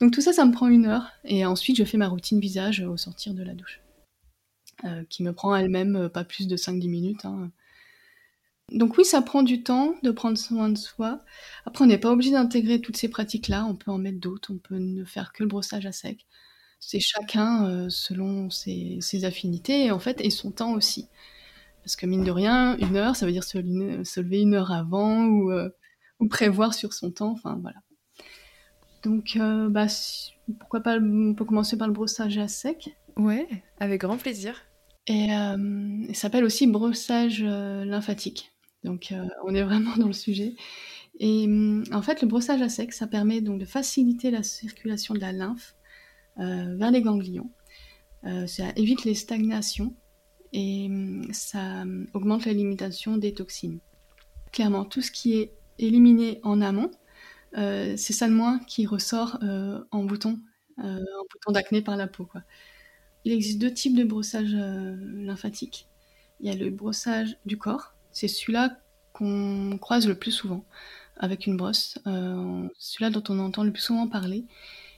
Donc tout ça, ça me prend une heure. Et ensuite, je fais ma routine visage au sortir de la douche. Euh, qui me prend elle-même euh, pas plus de 5-10 minutes. Hein. Donc oui, ça prend du temps de prendre soin de soi. Après, on n'est pas obligé d'intégrer toutes ces pratiques-là. On peut en mettre d'autres. On peut ne faire que le brossage à sec. C'est chacun euh, selon ses, affinités et en fait et son temps aussi. Parce que mine de rien, une heure, ça veut dire se, lever une heure avant ou, prévoir sur son temps. Enfin voilà. Donc bah, pourquoi pas On peut commencer par le brossage à sec. Ouais, avec grand plaisir. Et il s'appelle aussi brossage lymphatique. Donc euh, on est vraiment dans le sujet. Et hum, en fait, le brossage à sec, ça permet donc de faciliter la circulation de la lymphe euh, vers les ganglions. Euh, ça évite les stagnations et hum, ça hum, augmente la limitation des toxines. Clairement, tout ce qui est éliminé en amont, c'est ça de moins qui ressort en bouton, en bouton d'acné par la peau. Quoi. Il existe deux types de brossage lymphatique. Il y a le brossage du corps, c'est celui-là qu'on croise le plus souvent avec une brosse, euh, celui-là dont on entend le plus souvent parler.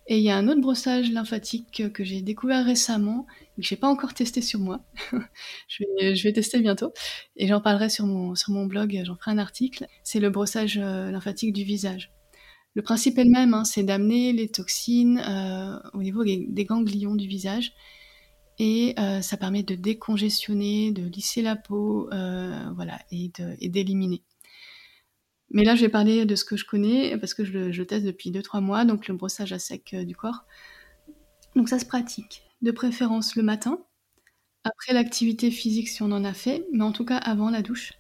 Et il y a un autre brossage lymphatique que j'ai découvert récemment et que j'ai pas encore testé sur moi. je, vais, tester bientôt et j'en parlerai sur mon, sur mon blog, j'en ferai un article. C'est le brossage euh, lymphatique du visage. Le principe est le même, hein, c'est d'amener les toxines euh, au niveau des ganglions du visage et euh, ça permet de décongestionner, de lisser la peau, euh, voilà, et d'éliminer. Mais là, je vais parler de ce que je connais parce que je teste depuis 2-3 mois, donc le brossage à sec euh, du corps. Donc ça se pratique, de préférence le matin, après l'activité physique si on en a fait, mais en tout cas avant la douche.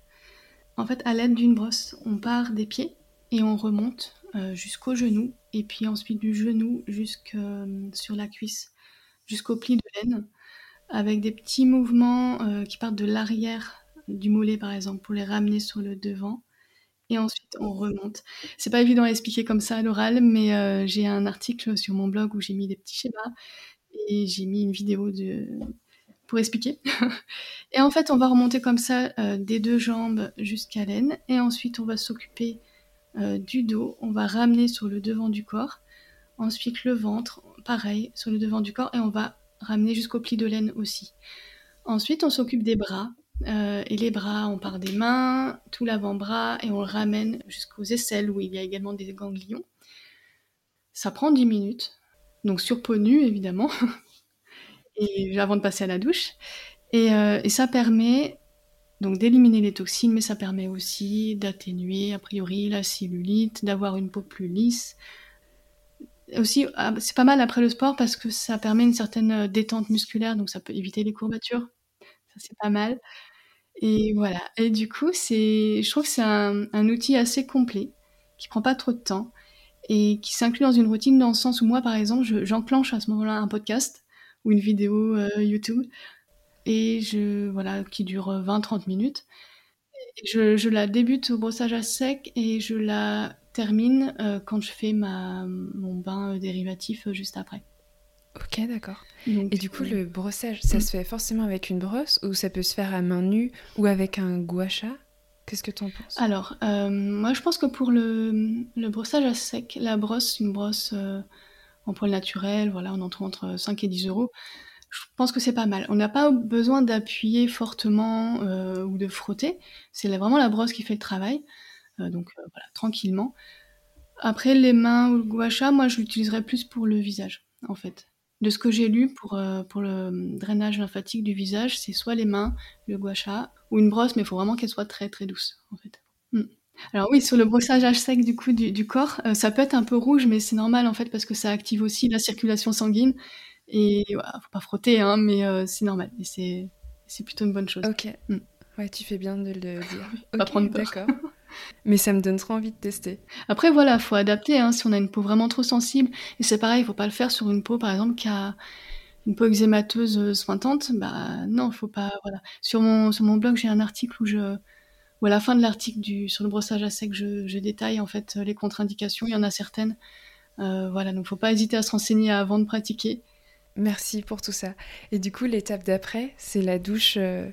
En fait, à l'aide d'une brosse, on part des pieds et on remonte jusqu'au genou, et puis ensuite du genou jusque sur la cuisse, jusqu'au pli de laine avec des petits mouvements euh, qui partent de l'arrière du mollet par exemple pour les ramener sur le devant et ensuite on remonte. C'est pas évident à expliquer comme ça à l'oral, mais euh, j'ai un article sur mon blog où j'ai mis des petits schémas et j'ai mis une vidéo pour expliquer. et en fait, on va remonter comme ça euh, des deux jambes jusqu'à l'aine et ensuite on va s'occuper du dos, on va ramener sur le devant du corps. Ensuite le ventre, pareil, sur le devant du corps et on va ramener jusqu'au pli de laine aussi. Ensuite, on s'occupe des bras. Euh, et les bras, on part des mains, tout l'avant-bras, et on le ramène jusqu'aux aisselles où il y a également des ganglions. Ça prend 10 minutes, donc sur peau nue évidemment, et avant de passer à la douche. Et, euh, et ça permet donc d'éliminer les toxines, mais ça permet aussi d'atténuer a priori la cellulite, d'avoir une peau plus lisse, aussi, ah, c'est pas mal après le sport parce que ça permet une certaine euh, détente musculaire, donc ça peut éviter les courbatures. Ça, c'est pas mal. Et voilà. Et du coup, je trouve que c'est un, outil assez complet, qui prend pas trop de temps et qui s'inclut dans une routine dans le sens où moi, par exemple, j'enclenche à ce moment-là un podcast ou une vidéo euh, YouTube et je, voilà, qui dure 20-30 euh, minutes. je, je la débute au brossage à sec et je la termine euh, quand je fais ma, mon bain euh, dérivatif euh, juste après. Ok, d'accord. Et du coup, le brossage, ça mm. se fait forcément avec une brosse ou ça peut se faire à main nue ou avec un gua sha Qu'est-ce que tu en penses? Alors, moi je pense que pour le, le, brossage à sec, la brosse, une brosse en poil naturel, voilà, on en trouve entre 5 et 10 euros. Je pense que c'est pas mal. On n'a pas besoin d'appuyer fortement ou de frotter. C'est vraiment la brosse qui fait le travail. Euh, donc euh, voilà, tranquillement. Après, les mains ou le gua sha, moi je l'utiliserais plus pour le visage, en fait. De ce que j'ai lu pour, euh, pour le drainage lymphatique du visage, c'est soit les mains, le gua sha, ou une brosse, mais il faut vraiment qu'elle soit très très douce, en fait. Hmm. Alors oui, sur le brossage H sec du coup du, corps, ça peut être un peu rouge, mais c'est normal en fait parce que ça active aussi la circulation sanguine. Et voilà, faut pas frotter, hein, mais c'est normal. Et c'est, plutôt une bonne chose. Ok. Hmm. Ouais, tu fais bien de le dire. pas prendre peur. D'accord. Mais ça me donne trop envie de tester. Après, voilà, faut adapter. Hein, si on a une peau vraiment trop sensible, et c'est pareil, il faut pas le faire sur une peau, par exemple, qui a une peau eczémateuse euh, sointante. Bah non, faut pas. Voilà. Sur mon sur mon blog, j'ai un article où je où à la fin de l'article sur le brossage à sec, je, détaille en fait les contre-indications. Il y en a certaines. Euh, voilà, donc faut pas hésiter à se renseigner avant de pratiquer. Merci pour tout ça. Et du coup, l'étape d'après, c'est la douche euh,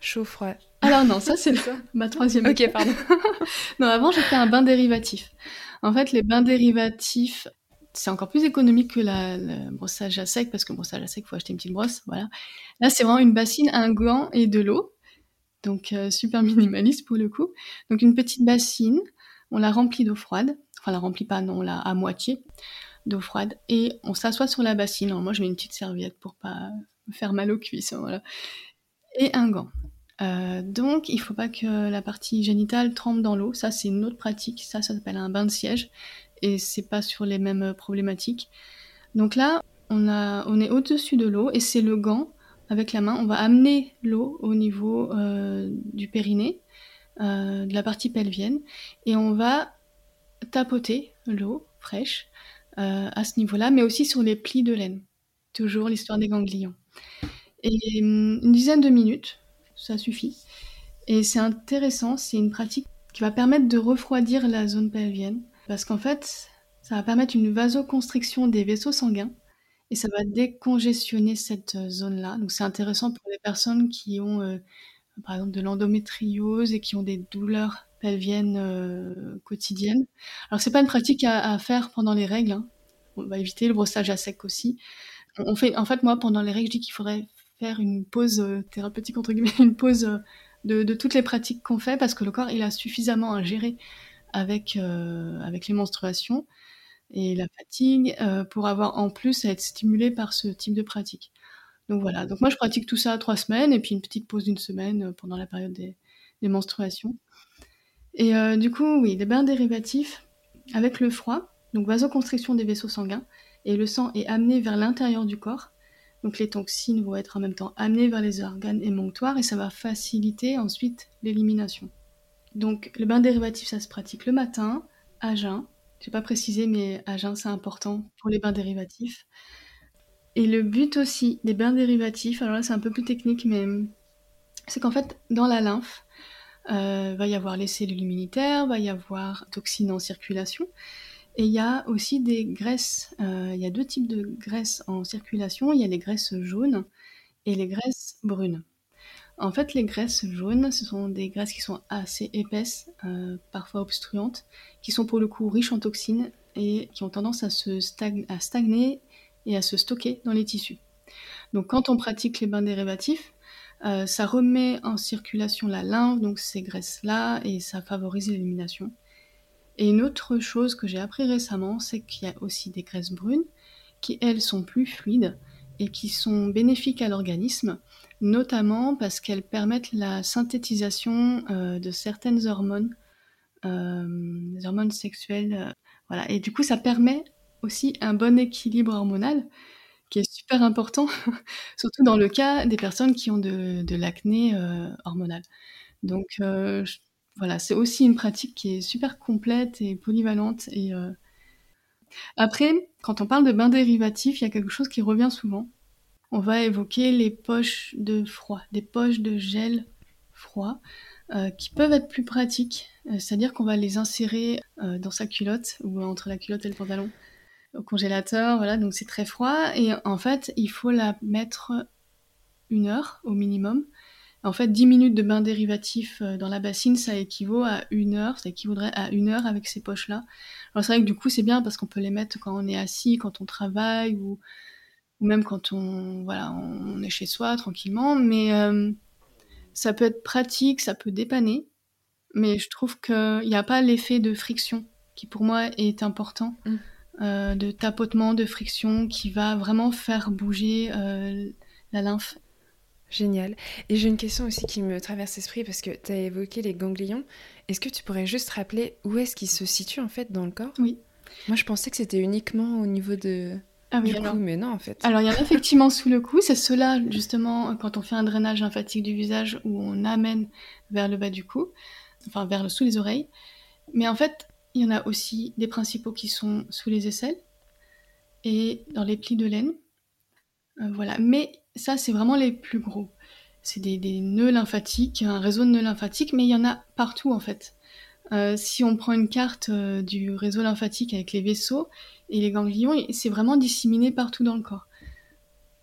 chaud-froid. Alors non, ça c'est ma troisième. ok, pardon. non, avant j'ai fait un bain dérivatif. En fait, les bains dérivatifs, c'est encore plus économique que la, le brossage à sec, parce que le brossage à sec, il faut acheter une petite brosse, voilà. Là, c'est vraiment une bassine, un gant et de l'eau. Donc super minimaliste pour le coup. Donc une petite bassine, on la remplit d'eau froide. Enfin, la remplit pas, non, on la à moitié d'eau froide. Et on s'assoit sur la bassine. moi, je mets une petite serviette pour pas me faire mal aux cuisses. Voilà. Et un gant. Euh, donc, il faut pas que la partie génitale trempe dans l'eau. Ça, c'est une autre pratique. Ça, ça s'appelle un bain de siège. Et c'est pas sur les mêmes problématiques. Donc là, on, a, on est au-dessus de l'eau et c'est le gant avec la main. On va amener l'eau au niveau euh, du périnée, euh, de la partie pelvienne. Et on va tapoter l'eau fraîche à ce niveau-là, mais aussi sur les plis de laine. Toujours l'histoire des ganglions. Et hum, une dizaine de minutes, ça suffit. Et c'est intéressant, c'est une pratique qui va permettre de refroidir la zone pelvienne, parce qu'en fait, ça va permettre une vasoconstriction des vaisseaux sanguins, et ça va décongestionner cette euh, zone-là. Donc c'est intéressant pour les personnes qui ont, euh, par exemple, de l'endométriose et qui ont des douleurs pelviennes euh, quotidiennes. Alors c'est pas une pratique à, faire pendant les règles. Hein. On va éviter le brossage à sec aussi. On fait, en fait, moi, pendant les règles, je dis qu'il faudrait faire une pause euh, thérapeutique, entre guillemets, une pause euh, de, toutes les pratiques qu'on fait, parce que le corps, il a suffisamment à gérer avec, euh, avec les menstruations et la fatigue pour avoir en plus à être stimulé par ce type de pratique. Donc voilà, donc moi je pratique tout ça trois semaines et puis une petite pause d'une semaine pendant la période des, menstruations. Et du coup, oui, des bains dérivatifs avec le froid, donc vasoconstriction des vaisseaux sanguins, et le sang est amené vers l'intérieur du corps donc les toxines vont être en même temps amenées vers les organes émonctoires et ça va faciliter ensuite l'élimination. Donc le bain dérivatif, ça se pratique le matin, à jeun. Je n'ai pas précisé, mais à jeun, c'est important pour les bains dérivatifs. Et le but aussi des bains dérivatifs, alors là c'est un peu plus technique, mais c'est qu'en fait, dans la lymphe, euh, va y avoir les cellules immunitaires, va y avoir toxines en circulation. Et il y a aussi des graisses. Euh, il y a deux types de graisses en circulation. Il y a les graisses jaunes et les graisses brunes. En fait, les graisses jaunes, ce sont des graisses qui sont assez épaisses, euh, parfois obstruantes, qui sont pour le coup riches en toxines et qui ont tendance à, se stagner et à se stocker dans les tissus. Donc quand on pratique les bains dérivatifs, euh, ça remet en circulation la lymphe, donc ces graisses-là, et ça favorise l'élimination. Et une autre chose que j'ai appris récemment, c'est qu'il y a aussi des graisses brunes qui, elles, sont plus fluides et qui sont bénéfiques à l'organisme, notamment parce qu'elles permettent la synthétisation euh, de certaines hormones, euh, des hormones sexuelles. Euh, voilà. Et du coup, ça permet aussi un bon équilibre hormonal qui est super important, surtout dans le cas des personnes qui ont de, de l'acné hormonal. Donc, voilà, c'est aussi une pratique qui est super complète et polyvalente. Et euh, après, quand on parle de bain dérivatif, il y a quelque chose qui revient souvent. On va évoquer les poches de froid, des poches de gel froid, euh, qui peuvent être plus pratiques. Euh, c'est-à-dire qu'on va les insérer dans sa culotte ou entre la culotte et le pantalon au congélateur. Voilà, donc c'est très froid. Et en fait, il faut la mettre une heure au minimum en fait, 10 minutes de bain dérivatif euh, dans la bassine, ça équivaut à une heure, ça équivaudrait à une heure avec ces poches-là. Alors c'est vrai que du coup, c'est bien parce qu'on peut les mettre quand on est assis, quand on travaille, ou, même quand on, voilà, on est chez soi tranquillement. Mais euh, ça peut être pratique, ça peut dépanner, mais je trouve qu'il n'y a pas l'effet de friction qui pour moi est important. Mm. Euh, de tapotement, de friction qui va vraiment faire bouger la lymphe Génial. Et j'ai une question aussi qui me traverse l'esprit parce que tu as évoqué les ganglions. Est-ce que tu pourrais juste rappeler où est-ce qu'ils se situent en fait dans le corps? Oui. Moi je pensais que c'était uniquement au niveau de... Ah oui, du cou, mais non en fait. Alors il y en a effectivement sous le cou. C'est cela justement quand on fait un drainage lymphatique du visage où on amène vers le bas du cou, enfin vers le sous les oreilles. Mais en fait, il y en a aussi des principaux qui sont sous les aisselles et dans les plis de laine. Euh, voilà. Mais ça, c'est vraiment les plus gros. C'est des, nœuds lymphatiques, un réseau de nœuds lymphatiques, mais il y en a partout en fait. Euh, si on prend une carte euh, du réseau lymphatique avec les vaisseaux et les ganglions, c'est vraiment disséminé partout dans le corps.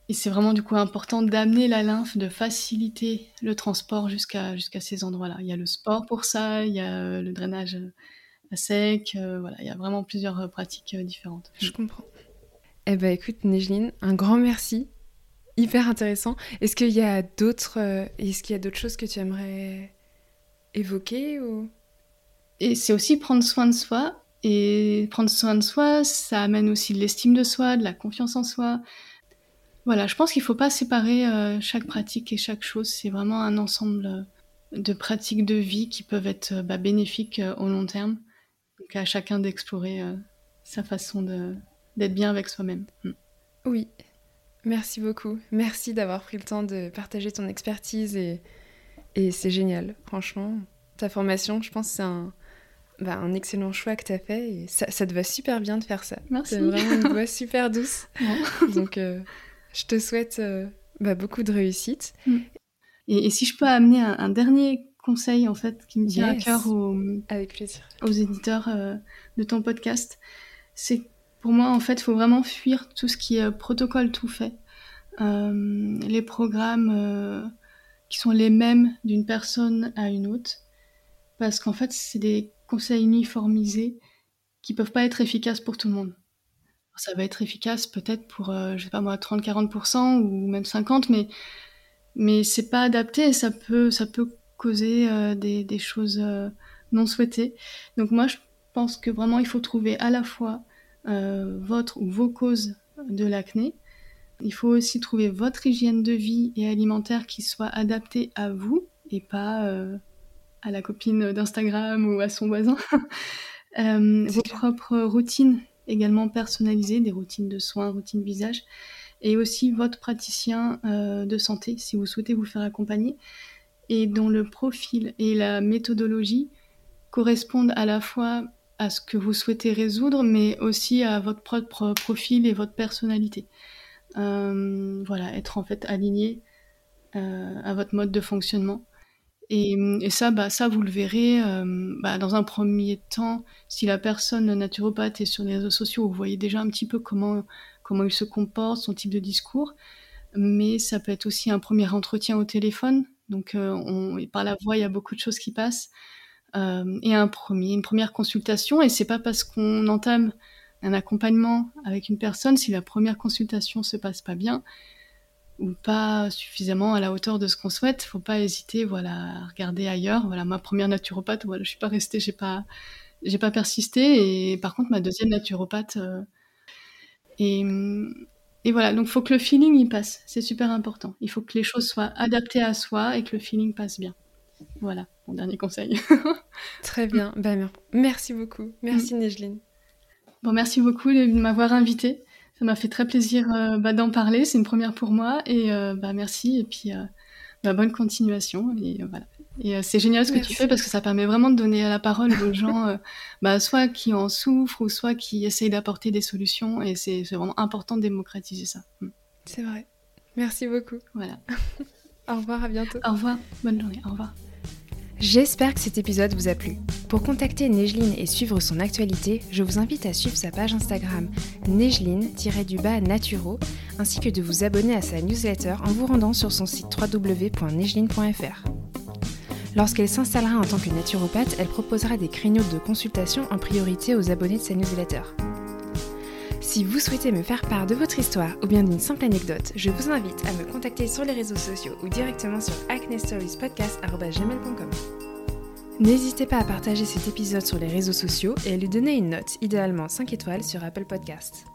Et c'est vraiment du coup important d'amener la lymphe, de faciliter le transport jusqu'à ces endroits-là. Il y a le sport pour ça, il y a euh, le drainage à sec, voilà, il y a vraiment plusieurs pratiques différentes. Je comprends. Eh ben écoute, Néjeline, un grand merci hyper intéressant. Est-ce qu'il y a d'autres, euh, est-ce qu'il y a d'autres choses que tu aimerais évoquer ou? Et c'est aussi prendre soin de soi. Et prendre soin de soi, ça amène aussi de l'estime de soi, de la confiance en soi. Voilà, je pense qu'il ne faut pas séparer euh, chaque pratique et chaque chose. C'est vraiment un ensemble euh, de pratiques de vie qui peuvent être bah, bénéfiques au long terme. Donc à chacun d'explorer sa façon d'être bien avec soi-même. Mm. Oui, merci beaucoup. Merci d'avoir pris le temps de partager ton expertise et, et c'est génial, franchement. Ta formation, je pense, c'est un, bah, un excellent choix que tu as fait et ça, ça, te va super bien de faire ça. Merci. C'est vraiment une voix super douce. Donc, euh, je te souhaite euh, bah, beaucoup de réussite. Mm. Et, et, si je peux amener un, un, dernier conseil, en fait, qui me tient yes. à cœur aux, Avec plaisir. aux éditeurs euh, de ton podcast, c'est pour moi, en fait, il faut vraiment fuir tout ce qui est protocole tout fait. Euh, les programmes euh, qui sont les mêmes d'une personne à une autre. Parce qu'en fait, c'est des conseils uniformisés qui peuvent pas être efficaces pour tout le monde. Ça va être efficace peut-être pour, euh, je sais pas moi, 30-40% ou même 50%, mais, mais c'est pas adapté et ça peut, ça peut causer euh, des, des, choses euh, non souhaitées. Donc moi, je pense que vraiment, il faut trouver à la fois euh, votre ou vos causes de l'acné. Il faut aussi trouver votre hygiène de vie et alimentaire qui soit adaptée à vous et pas euh, à la copine d'Instagram ou à son voisin. euh, vos propres routines également personnalisées, des routines de soins, routines visage, et aussi votre praticien euh, de santé si vous souhaitez vous faire accompagner et dont le profil et la méthodologie correspondent à la fois à ce que vous souhaitez résoudre, mais aussi à votre propre profil et votre personnalité. Euh, voilà, être en fait aligné euh, à votre mode de fonctionnement. Et, ça, bah, ça, vous le verrez euh, bah, dans un premier temps, si la personne naturopathe est sur les réseaux sociaux, vous voyez déjà un petit peu comment, comment il se comporte, son type de discours. Mais ça peut être aussi un premier entretien au téléphone. Donc, on, par la voix, il y a beaucoup de choses qui passent euh, et un premier, une première consultation. Et c'est pas parce qu'on entame un accompagnement avec une personne, si la première consultation se passe pas bien ou pas suffisamment à la hauteur de ce qu'on souhaite, faut pas hésiter, voilà, à regarder ailleurs. Voilà, ma première naturopathe, voilà, je suis pas restée, j'ai pas, j'ai pas persisté. Et par contre, ma deuxième naturopathe, euh, et, et voilà, donc faut que le feeling y passe, c'est super important. Il faut que les choses soient adaptées à soi et que le feeling passe bien. Voilà, mon dernier conseil. Très bien. Bah, merci beaucoup. Merci mmh. Nejline. Bon, merci beaucoup de m'avoir invité. Ça m'a fait très plaisir euh, bah, d'en parler. C'est une première pour moi. Et euh, bah, merci. Et puis, euh, bah, bonne continuation. Et voilà. Et c'est génial ce que merci. tu fais parce que ça permet vraiment de donner la parole aux gens, soit qui en souffrent ou soit qui essayent d'apporter des solutions. Et c'est vraiment important de démocratiser ça. C'est vrai. Merci beaucoup. Voilà. Au revoir, à bientôt. Au revoir. Bonne journée. Au revoir. J'espère que cet épisode vous a plu. Pour contacter Nejline et suivre son actualité, je vous invite à suivre sa page Instagram nejline-du-bas naturo, ainsi que de vous abonner à sa newsletter en vous rendant sur son site www.nejline.fr. Lorsqu'elle s'installera en tant que naturopathe, elle proposera des créneaux de consultation en priorité aux abonnés de sa newsletter. Si vous souhaitez me faire part de votre histoire ou bien d'une simple anecdote, je vous invite à me contacter sur les réseaux sociaux ou directement sur acnestoriespodcast.gmail.com. N'hésitez pas à partager cet épisode sur les réseaux sociaux et à lui donner une note, idéalement 5 étoiles sur Apple Podcasts.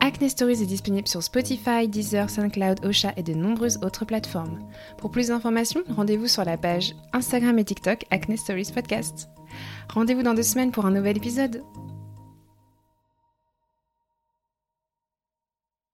Acne Stories est disponible sur Spotify, Deezer, SoundCloud, Ocha et de nombreuses autres plateformes. Pour plus d'informations, rendez-vous sur la page Instagram et TikTok Acne Stories Podcast. Rendez-vous dans deux semaines pour un nouvel épisode.